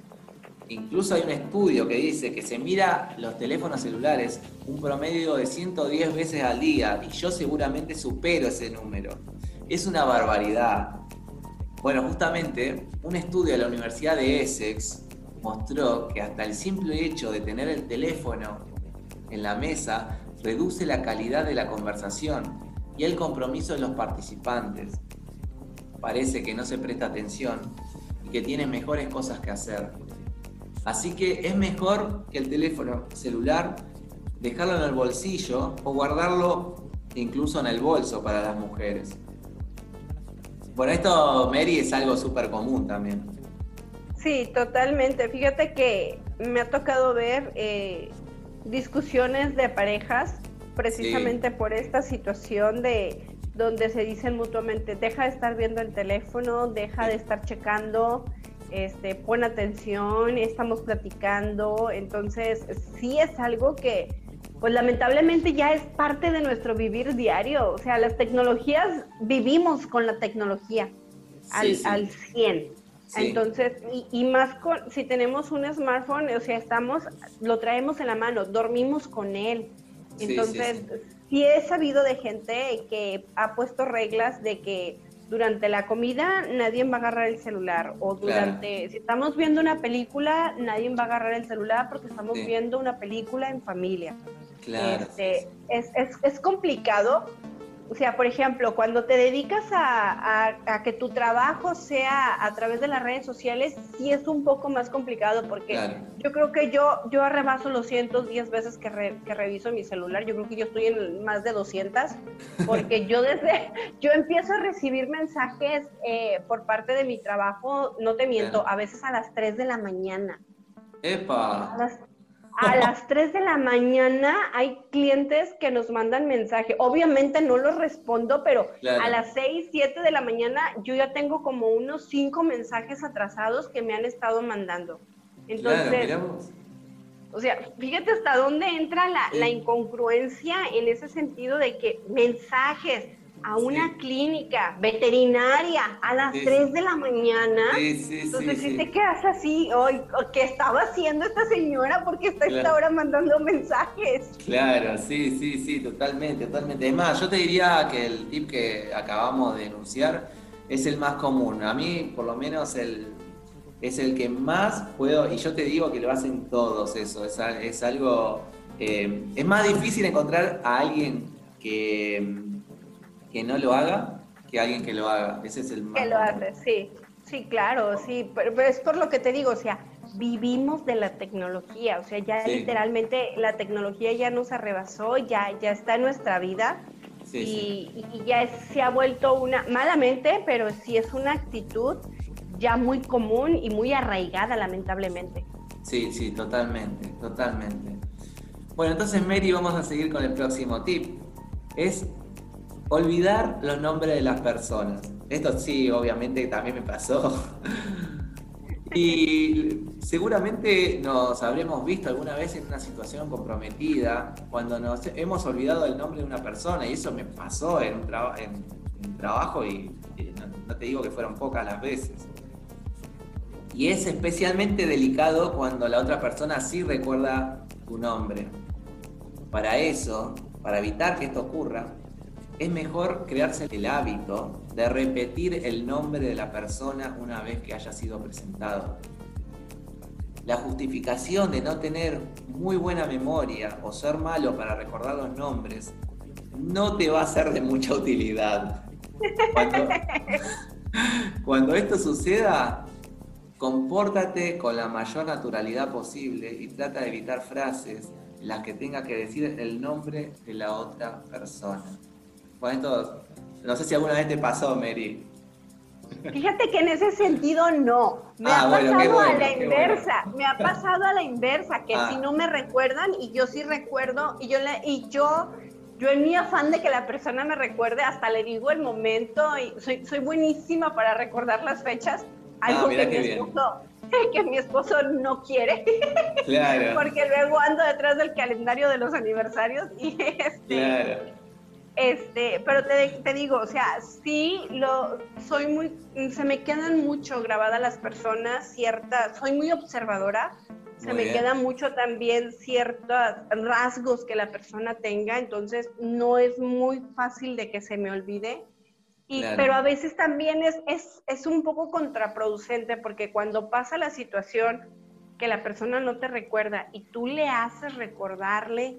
Incluso hay un estudio que dice que se mira los teléfonos celulares un promedio de 110 veces al día y yo seguramente supero ese número. Es una barbaridad. Bueno, justamente un estudio de la Universidad de Essex mostró que hasta el simple hecho de tener el teléfono en la mesa reduce la calidad de la conversación y el compromiso de los participantes. Parece que no se presta atención y que tiene mejores cosas que hacer. Así que es mejor que el teléfono celular dejarlo en el bolsillo o guardarlo incluso en el bolso para las mujeres. Bueno, esto, Mary, es algo súper común también. Sí, totalmente. Fíjate que me ha tocado ver eh, discusiones de parejas precisamente por esta situación de donde se dicen mutuamente, deja de estar viendo el teléfono, deja de estar checando, este, pon atención, estamos platicando, entonces sí es algo que pues lamentablemente ya es parte de nuestro vivir diario, o sea, las tecnologías, vivimos con la tecnología al, al 100. Entonces, y, más con, si tenemos un smartphone, o sea, estamos, lo traemos en la mano, dormimos con él. Entonces, sí he sabido de gente que ha puesto reglas de que durante la comida nadie va a agarrar el celular o durante, si estamos viendo una película, nadie va a agarrar el celular porque estamos viendo una película en familia. Claro. Este, es, es, es, complicado O sea, por ejemplo, cuando te dedicas a, que tu trabajo sea a través de las redes sociales, sí es un poco más complicado porque yo creo que yo, yo arrebaso los 110 veces que, que reviso mi celular. Yo creo que yo estoy en más de 200 porque yo desde, yo empiezo a recibir mensajes eh, por parte de mi trabajo, no te miento, a veces a las 3 de la mañana. ¡Epa! A las 3 de la mañana hay clientes que nos mandan mensaje. Obviamente no los respondo, pero a las 6, 7 de la mañana yo ya tengo como unos 5 mensajes atrasados que me han estado mandando. Entonces, o sea, fíjate hasta dónde entra la, la incongruencia en ese sentido de que mensajes, a una clínica veterinaria a las 3 de la mañana. Entonces, si te quedas así, hoy, ¿qué estaba haciendo esta señora? Porque está esta hora mandando mensajes. Claro, sí, sí, sí, totalmente, totalmente. Es más, yo te diría que el tip que acabamos de denunciar es el más común. A mí, por lo menos, el, es el que más puedo, y yo te digo que lo hacen todos eso, es, es algo, eh, es más difícil encontrar a alguien que que no lo haga que alguien que lo haga. Ese es el más. Que lo hace, sí. Sí, claro, sí. Pero, es por lo que te digo, o sea, vivimos de la tecnología. O sea, ya literalmente la tecnología ya nos arrebasó, ya, ya está en nuestra vida. y, ya se ha vuelto una, malamente, pero sí es una actitud ya muy común y muy arraigada, lamentablemente. Sí, sí, totalmente, totalmente. Bueno, entonces Mary, vamos a seguir con el próximo tip. Es Olvidar los nombres de las personas. Esto sí, obviamente también me pasó. y seguramente nos habremos visto alguna vez en una situación comprometida cuando nos hemos olvidado el nombre de una persona y eso me pasó en un, trabajo y, no, te digo que fueron pocas las veces. Y es especialmente delicado cuando la otra persona sí recuerda tu nombre. Para eso, para evitar que esto ocurra, es mejor crearse el hábito de repetir el nombre de la persona una vez que haya sido presentado. La justificación de no tener muy buena memoria o ser malo para recordar los nombres no te va a ser de mucha utilidad. Cuando, esto suceda, compórtate con la mayor naturalidad posible y trata de evitar frases en las que tenga que decir el nombre de la otra persona. Bueno, no sé si alguna vez te pasó, Mary. Fíjate que en ese sentido no. Me ah, ha pasado a la inversa. Me ha pasado a la inversa, que ah. si no me recuerdan y yo sí recuerdo y yo le, y yo yo en mi afán de que la persona me recuerde, hasta le digo el momento y soy, soy buenísima para recordar las fechas, algo ah, que, mi esposo, que mi esposo no quiere. Claro. Porque luego ando detrás del calendario de los aniversarios y este, claro este, pero te, te, digo, o sea, sí, lo, soy muy, se me quedan mucho grabadas las personas, ciertas, soy muy observadora, se me quedan mucho también ciertos rasgos que la persona tenga, entonces no es muy fácil de que se me olvide. Y, Pero a veces también es, es, es un poco contraproducente porque cuando pasa la situación que la persona no te recuerda y tú le haces recordarle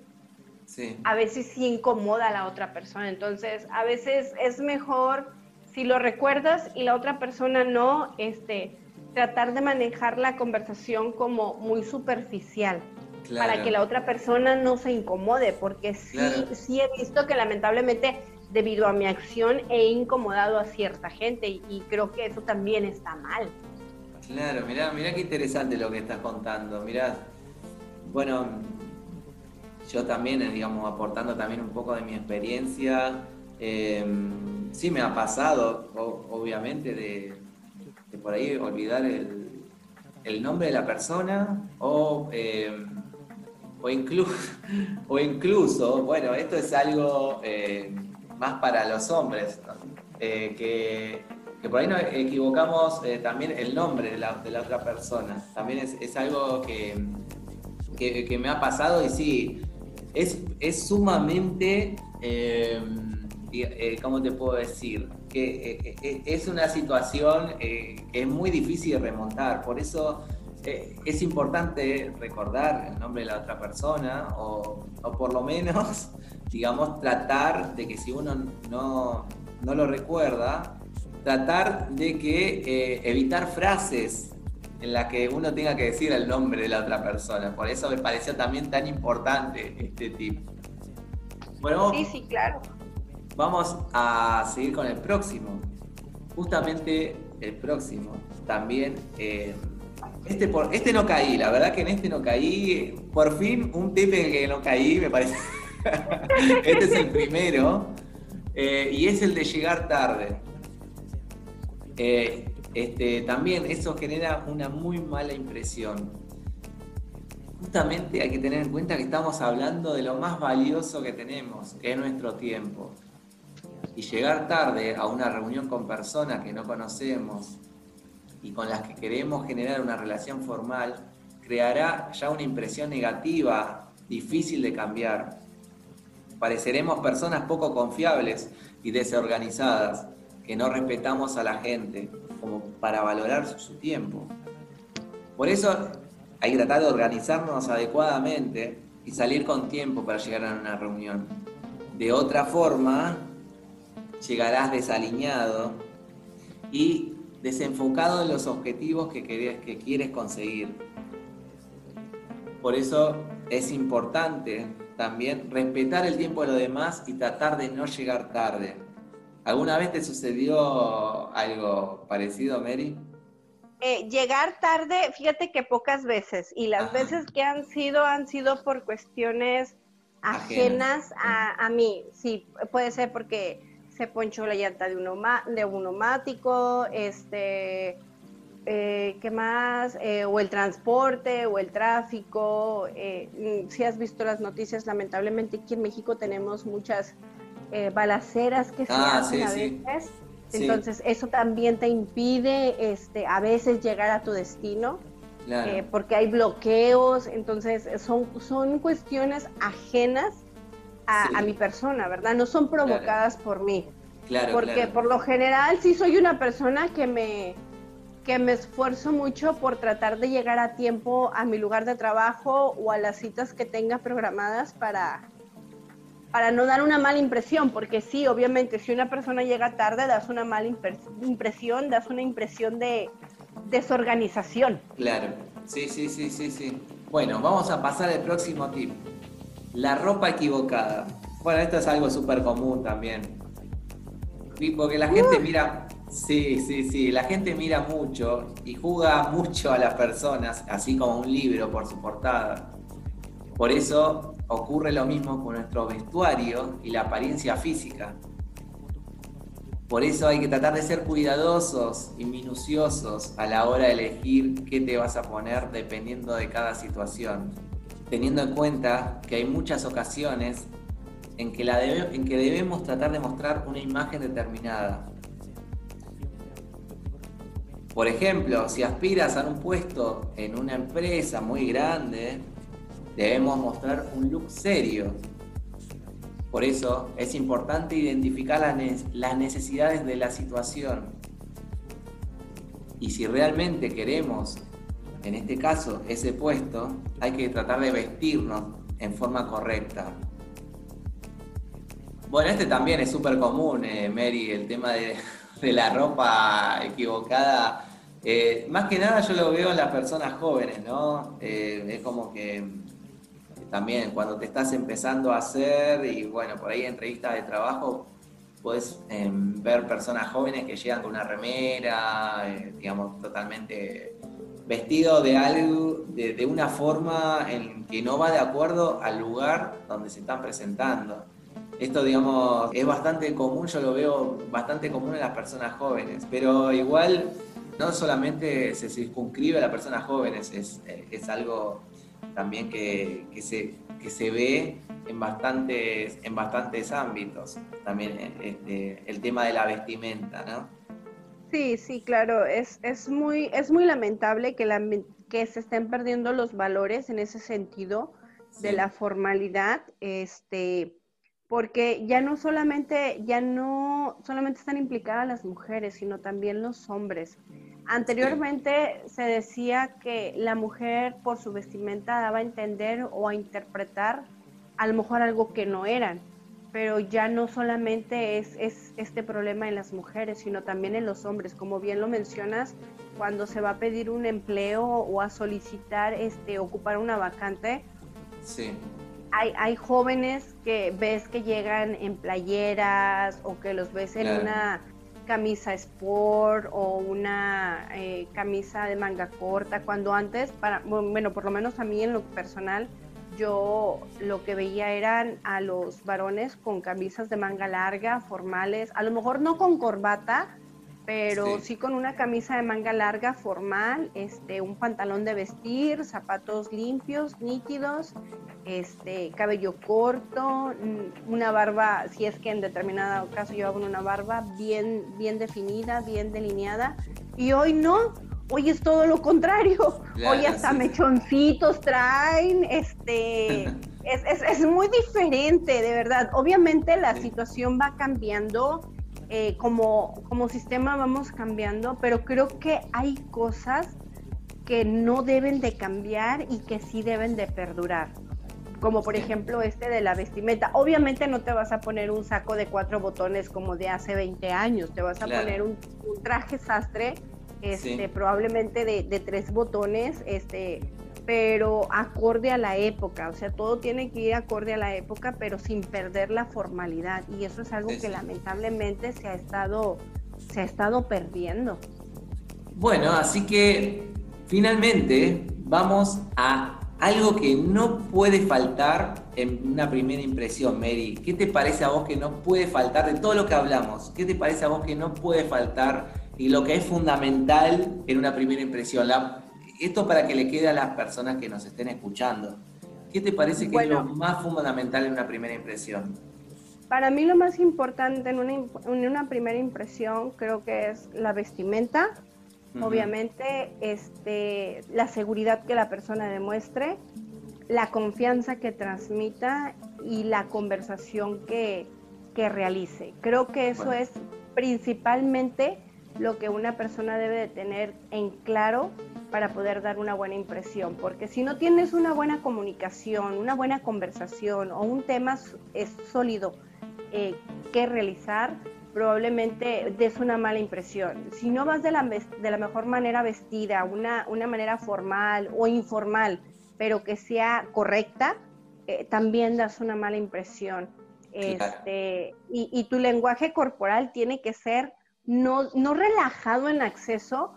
a veces sí incomoda a la otra persona. Entonces, a veces es mejor, si lo recuerdas y la otra persona no, este, tratar de manejar la conversación como muy superficial. Para que la otra persona no se incomode, porque sí, sí he visto que lamentablemente debido a mi acción he incomodado a cierta gente y, creo que eso también está mal. Claro, mira, mira qué interesante lo que estás contando. Mira, bueno, yo también, eh, digamos, aportando también un poco de mi experiencia, em, sí me ha pasado, obviamente, de, por ahí olvidar el, nombre de la persona o, em, o, incluso, o incluso, bueno, esto es algo em, más para los hombres, eh, que, por ahí nos equivocamos eh, también el nombre de la, de la, otra persona. También es, algo que, que, me ha pasado y sí, es, sumamente, em, eh, ¿cómo te puedo decir? Que eh, eh, es una situación que es muy difícil de remontar, por eso es importante recordar el nombre de la otra persona o, por lo menos digamos, tratar de que si uno no, no lo recuerda, tratar de que eh, evitar frases en las que uno tenga que decir el nombre de la otra persona. Por eso me pareció también tan importante este tip. Bueno, sí, sí, claro. Vamos a seguir con el próximo. Justamente el próximo también. Eh, este, por, este no caí, la verdad que en este no caí. Por fin un tip en que no caí, me parece. este es el primero. Eh, y es el de llegar tarde. Eh, este, también eso genera una muy mala impresión. Justamente hay que tener en cuenta que estamos hablando de lo más valioso que tenemos, que es nuestro tiempo. Y llegar tarde a una reunión con personas que no conocemos y con las que queremos generar una relación formal, creará ya una impresión negativa, difícil de cambiar. Pareceremos personas poco confiables y desorganizadas, que no respetamos a la gente como para valorar su, tiempo. Por eso hay que tratar de organizarnos adecuadamente y salir con tiempo para llegar a una reunión. De otra forma, llegarás desaliñado y desenfocado en los objetivos que quieres conseguir. Por eso es importante también respetar el tiempo de los demás y tratar de no llegar tarde. ¿Alguna vez te sucedió algo parecido, Mary? Eh, llegar tarde, fíjate que pocas veces, y las veces que han sido, han sido por cuestiones ajenas, a, mí. Sí, puede ser porque se ponchó la llanta de un, de un neumático, este, eh, ¿qué más? Eh, o el transporte, o el tráfico. Mm, si has visto las noticias, lamentablemente aquí en México tenemos muchas eh, balaceras que se ah, hacen a veces. Entonces, eso también te impide este, a veces llegar a tu destino. Eh, porque hay bloqueos, entonces son, son cuestiones ajenas a, mi persona, ¿verdad? No son provocadas por mí. Claro, porque por lo general sí soy una persona que me, que me esfuerzo mucho por tratar de llegar a tiempo a mi lugar de trabajo o a las citas que tenga programadas para, para no dar una mala impresión, porque sí, obviamente, si una persona llega tarde, das una mala impresión, das una impresión de desorganización. Claro, sí, sí, sí, sí, sí. Bueno, vamos a pasar al próximo tip. La ropa equivocada. Bueno, esto es algo súper común también. Porque la gente uh. mira, sí, sí, sí, la gente mira mucho y juzga mucho a las personas, así como un libro por su portada. Por eso ocurre lo mismo con nuestro vestuario y la apariencia física. Por eso hay que tratar de ser cuidadosos y minuciosos a la hora de elegir qué te vas a poner dependiendo de cada situación, teniendo en cuenta que hay muchas ocasiones en que, la en que debemos tratar de mostrar una imagen determinada. Por ejemplo, si aspiras a un puesto en una empresa muy grande, debemos mostrar un look serio. Por eso es importante identificar las necesidades de la situación. Y si realmente queremos, en este caso, ese puesto, hay que tratar de vestirnos en forma correcta. Bueno, este también es súper común, eh, Mary, el tema de, la ropa equivocada. Eh, más que nada yo lo veo en las personas jóvenes, ¿no? Eh, es como que también cuando te estás empezando a hacer y bueno, por ahí entrevistas de trabajo puedes em, ver personas jóvenes que llegan con una remera, eh, digamos, totalmente vestido de algo, de, una forma en que no va de acuerdo al lugar donde se están presentando. Esto, digamos, es bastante común, yo lo veo bastante común en las personas jóvenes, pero igual no solamente se circunscribe a las personas jóvenes, es, es algo también que, se, se ve en bastantes, en bastantes ámbitos, también este, el tema de la vestimenta, ¿no? Sí, sí, claro, es, es, muy, es muy lamentable que, la, que se estén perdiendo los valores en ese sentido de la formalidad, este, porque ya no solamente, ya no solamente están implicadas las mujeres, sino también los hombres. Anteriormente se decía que la mujer por su vestimenta daba a entender o a interpretar a lo mejor algo que no eran. pero ya no solamente es, es, este problema en las mujeres, sino también en los hombres. Como bien lo mencionas, cuando se va a pedir un empleo o a solicitar este, ocupar una vacante, sí. hay, hay jóvenes que ves que llegan en playeras o que los ves en una camisa sport o una eh, camisa de manga corta, cuando antes, para, bueno, por lo menos a mí en lo personal, yo lo que veía eran a los varones con camisas de manga larga, formales, a lo mejor no con corbata, pero sí. con una camisa de manga larga formal, este, un pantalón de vestir, zapatos limpios, nítidos, este, cabello corto, mm, una barba, si es que en determinado caso llevaban una barba bien, bien definida, bien delineada, y hoy no, hoy es todo lo contrario. hoy hasta mechoncitos traen, este, es, es, muy diferente, de verdad. Obviamente la situación va cambiando, eh, como, como sistema vamos cambiando, pero creo que hay cosas que no deben de cambiar y que sí deben de perdurar. Como por ejemplo este de la vestimenta. Obviamente no te vas a poner un saco de cuatro botones como de hace 20 años, te vas a poner un, un traje sastre este, probablemente de, tres botones, este, pero acorde a la época, o sea, todo tiene que ir acorde a la época, pero sin perder la formalidad, y eso es algo que lamentablemente se ha estado, se ha estado perdiendo. Bueno, así que finalmente vamos a algo que no puede faltar en una primera impresión, Mary. ¿Qué te parece a vos que no puede faltar de todo lo que hablamos? ¿Qué te parece a vos que no puede faltar y lo que es fundamental en una primera impresión. Esto para que le quede a las personas que nos estén escuchando. ¿Qué te parece que es lo más fundamental en una primera impresión? Para mí lo más importante en una, en una primera impresión creo que es la vestimenta, obviamente este, la seguridad que la persona demuestre, la confianza que transmita y la conversación que, que realice. Creo que eso es principalmente lo que una persona debe de tener en claro para poder dar una buena impresión, porque si no tienes una buena comunicación, una buena conversación o un tema es sólido eh, que realizar, probablemente des una mala impresión. Si no vas de la, de la mejor manera vestida, una, una manera formal o informal, pero que sea correcta, eh, también das una mala impresión. Este, y, y tu lenguaje corporal tiene que ser no, no relajado en acceso,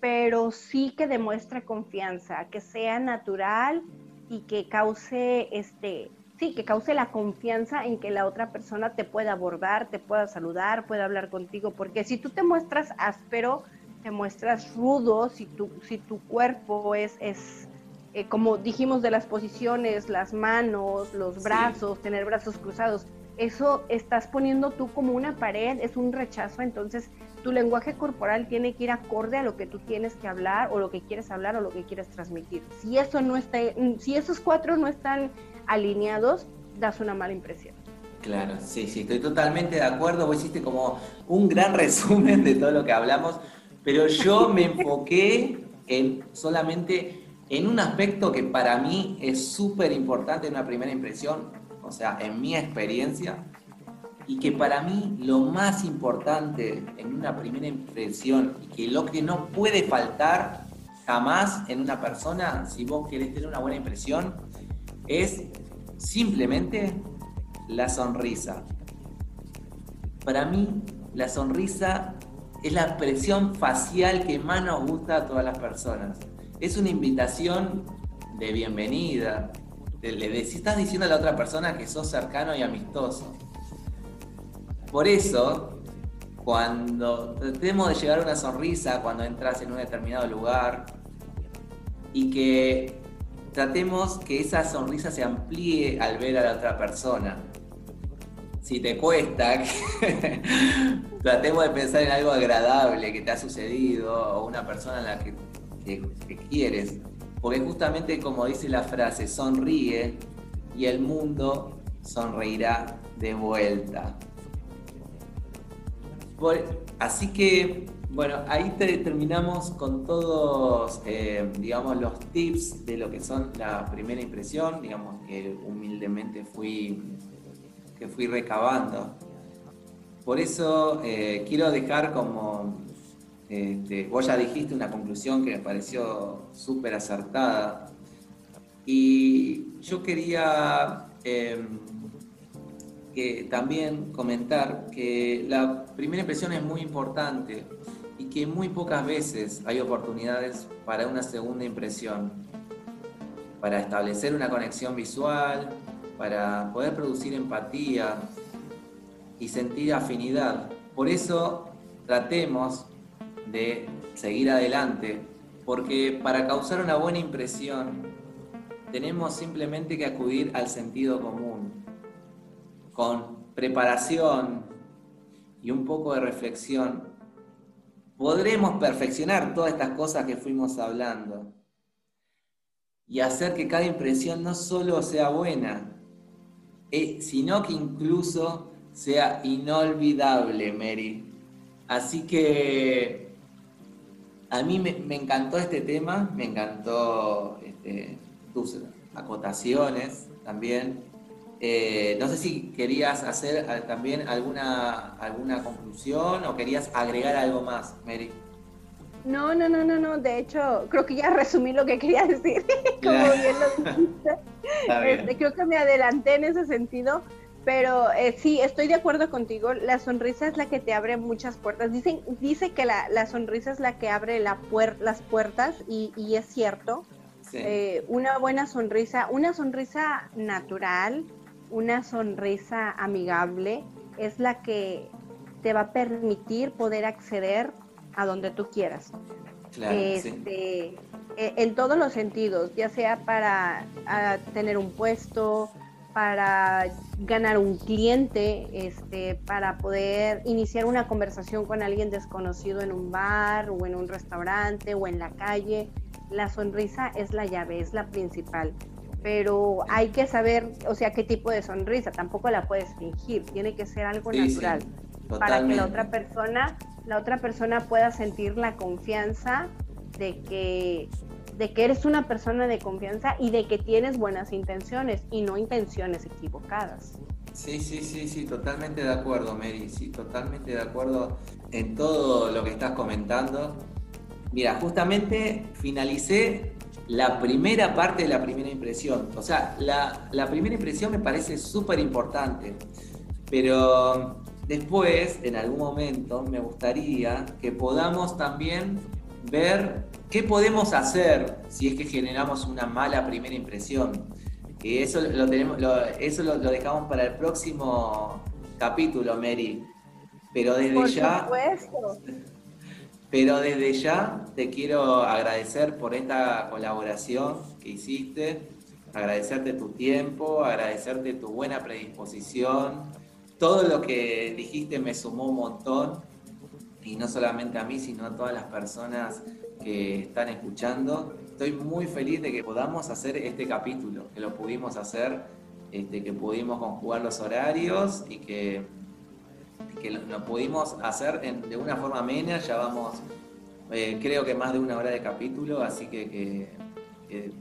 pero sí que demuestre confianza, que sea natural y que cause este, sí, que cause la confianza en que la otra persona te pueda abordar, te pueda saludar, pueda hablar contigo, porque si tú te muestras áspero, te muestras rudo, si tu, si tu cuerpo es, es eh, como dijimos de las posiciones, las manos, los brazos, tener brazos cruzados, eso estás poniendo tú como una pared, es un rechazo, entonces tu lenguaje corporal tiene que ir acorde a lo que tú tienes que hablar o lo que quieres hablar o lo que quieres transmitir. Si eso no está, si esos cuatro no están alineados, das una mala impresión. Claro, sí, sí, estoy totalmente de acuerdo. Vos hiciste como un gran resumen de todo lo que hablamos, pero yo me enfoqué en solamente en un aspecto que para mí es súper importante en una primera impresión, o sea, en mi experiencia, y que para mí lo más importante en una primera impresión y que lo que no puede faltar jamás en una persona, si vos querés tener una buena impresión, es simplemente la sonrisa. Para mí, la sonrisa es la expresión facial que más nos gusta a todas las personas. Es una invitación de bienvenida, le, si estás diciendo a la otra persona que sos cercano y amistoso. Por eso, cuando tratemos de llegar a una sonrisa cuando entras en un determinado lugar y que tratemos que esa sonrisa se amplíe al ver a la otra persona. Si te cuesta, tratemos de pensar en algo agradable que te ha sucedido o una persona en la que, que quieres porque justamente como dice la frase, sonríe y el mundo sonreirá de vuelta. Así que, bueno, ahí terminamos con todos, eh, digamos, los tips de lo que son la primera impresión, digamos que humildemente fui que fui recabando. Por eso eh, quiero dejar como, este, vos ya dijiste una conclusión que me pareció súper acertada. Y yo quería em, que también comentar que la primera impresión es muy importante y que muy pocas veces hay oportunidades para una segunda impresión, para establecer una conexión visual, para poder producir empatía y sentir afinidad. Por eso tratemos de seguir adelante, porque para causar una buena impresión tenemos simplemente que acudir al sentido común, con preparación y un poco de reflexión podremos perfeccionar todas estas cosas que fuimos hablando y hacer que cada impresión no solo sea buena, eh, sino que incluso sea inolvidable, Mary. Así que a mí me, encantó este tema, me encantó este, tus acotaciones también. Eh, no sé si querías hacer eh, también alguna, alguna conclusión o querías agregar algo más, Mary. No, no, no, no, no. De hecho, creo que ya resumí lo que quería decir. Como bien lo dijiste. Este, creo que me adelanté en ese sentido. Pero eh, sí, estoy de acuerdo contigo. La sonrisa es la que te abre muchas puertas. Dicen, dice que la, la sonrisa es la que abre la las puertas y, y, es cierto. una buena sonrisa, una sonrisa natural, una sonrisa amigable es la que te va a permitir poder acceder a donde tú quieras. este, e, En todos los sentidos, ya sea para tener un puesto, para ganar un cliente, este, para poder iniciar una conversación con alguien desconocido en un bar o en un restaurante o en la calle. La sonrisa es la llave, es la principal pero hay que saber, o sea, qué tipo de sonrisa, tampoco la puedes fingir, tiene que ser algo natural para que la otra persona, la otra persona pueda sentir la confianza de que de que eres una persona de confianza y de que tienes buenas intenciones y no intenciones equivocadas. Sí, sí, sí, sí, totalmente de acuerdo, Mary, sí, totalmente de acuerdo en todo lo que estás comentando. Mira, justamente finalicé la primera parte de la primera impresión. O sea, la, primera impresión me parece súper importante, pero después, en algún momento, me gustaría que podamos también ver qué podemos hacer si es que generamos una mala primera impresión. Que eso lo tenemos, eso lo, dejamos para el próximo capítulo, Mary. Pero desde Por ya. Supuesto. Pero desde ya te quiero agradecer por esta colaboración que hiciste, agradecerte tu tiempo, agradecerte tu buena predisposición. Todo lo que dijiste me sumó un montón, y no solamente a mí, sino a todas las personas que están escuchando. Estoy muy feliz de que podamos hacer este capítulo, que lo pudimos hacer, este, que pudimos conjugar los horarios y que que lo, pudimos hacer de una forma amena, ya vamos, eh, creo que más de una hora de capítulo, así que,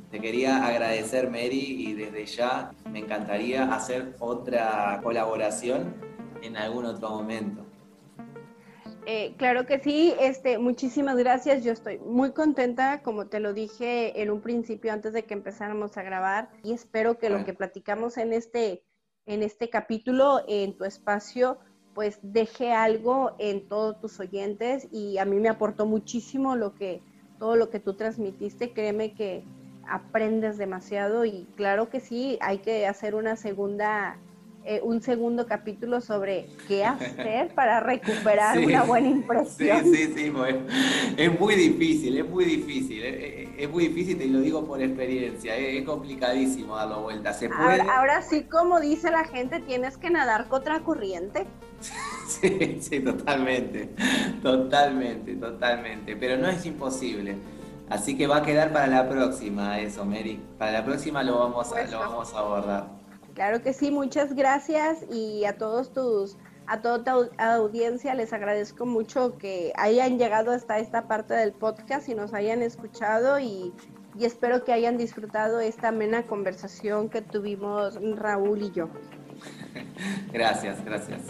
te quería agradecer, Mary, y desde ya me encantaría hacer otra colaboración en algún otro momento. Eh, claro que sí, este, muchísimas gracias. Yo estoy muy contenta, como te lo dije en un principio antes de que empezáramos a grabar, y espero que lo que platicamos en este, en este capítulo, en tu espacio, pues deje algo en todos tus oyentes y a mí me aportó muchísimo lo que todo lo que tú transmitiste, créeme que aprendes demasiado y claro que sí, hay que hacer una segunda eh, un segundo capítulo sobre qué hacer para recuperar una buena impresión. Sí, sí, sí, pues, es muy difícil, es muy difícil, es, muy difícil, te lo digo por experiencia, es, complicadísimo darlo vuelta. ¿Se puede? Ahora, ahora, sí, como dice la gente, tienes que nadar contra corriente. Sí, sí, totalmente, totalmente, totalmente, pero no es imposible. Así que va a quedar para la próxima eso, Mary. Para la próxima lo vamos, a, lo vamos a abordar. Claro que sí, muchas gracias y a todos tus, a toda tu audiencia les agradezco mucho que hayan llegado hasta esta parte del podcast y nos hayan escuchado y, y espero que hayan disfrutado esta amena conversación que tuvimos Raúl y yo. gracias, gracias.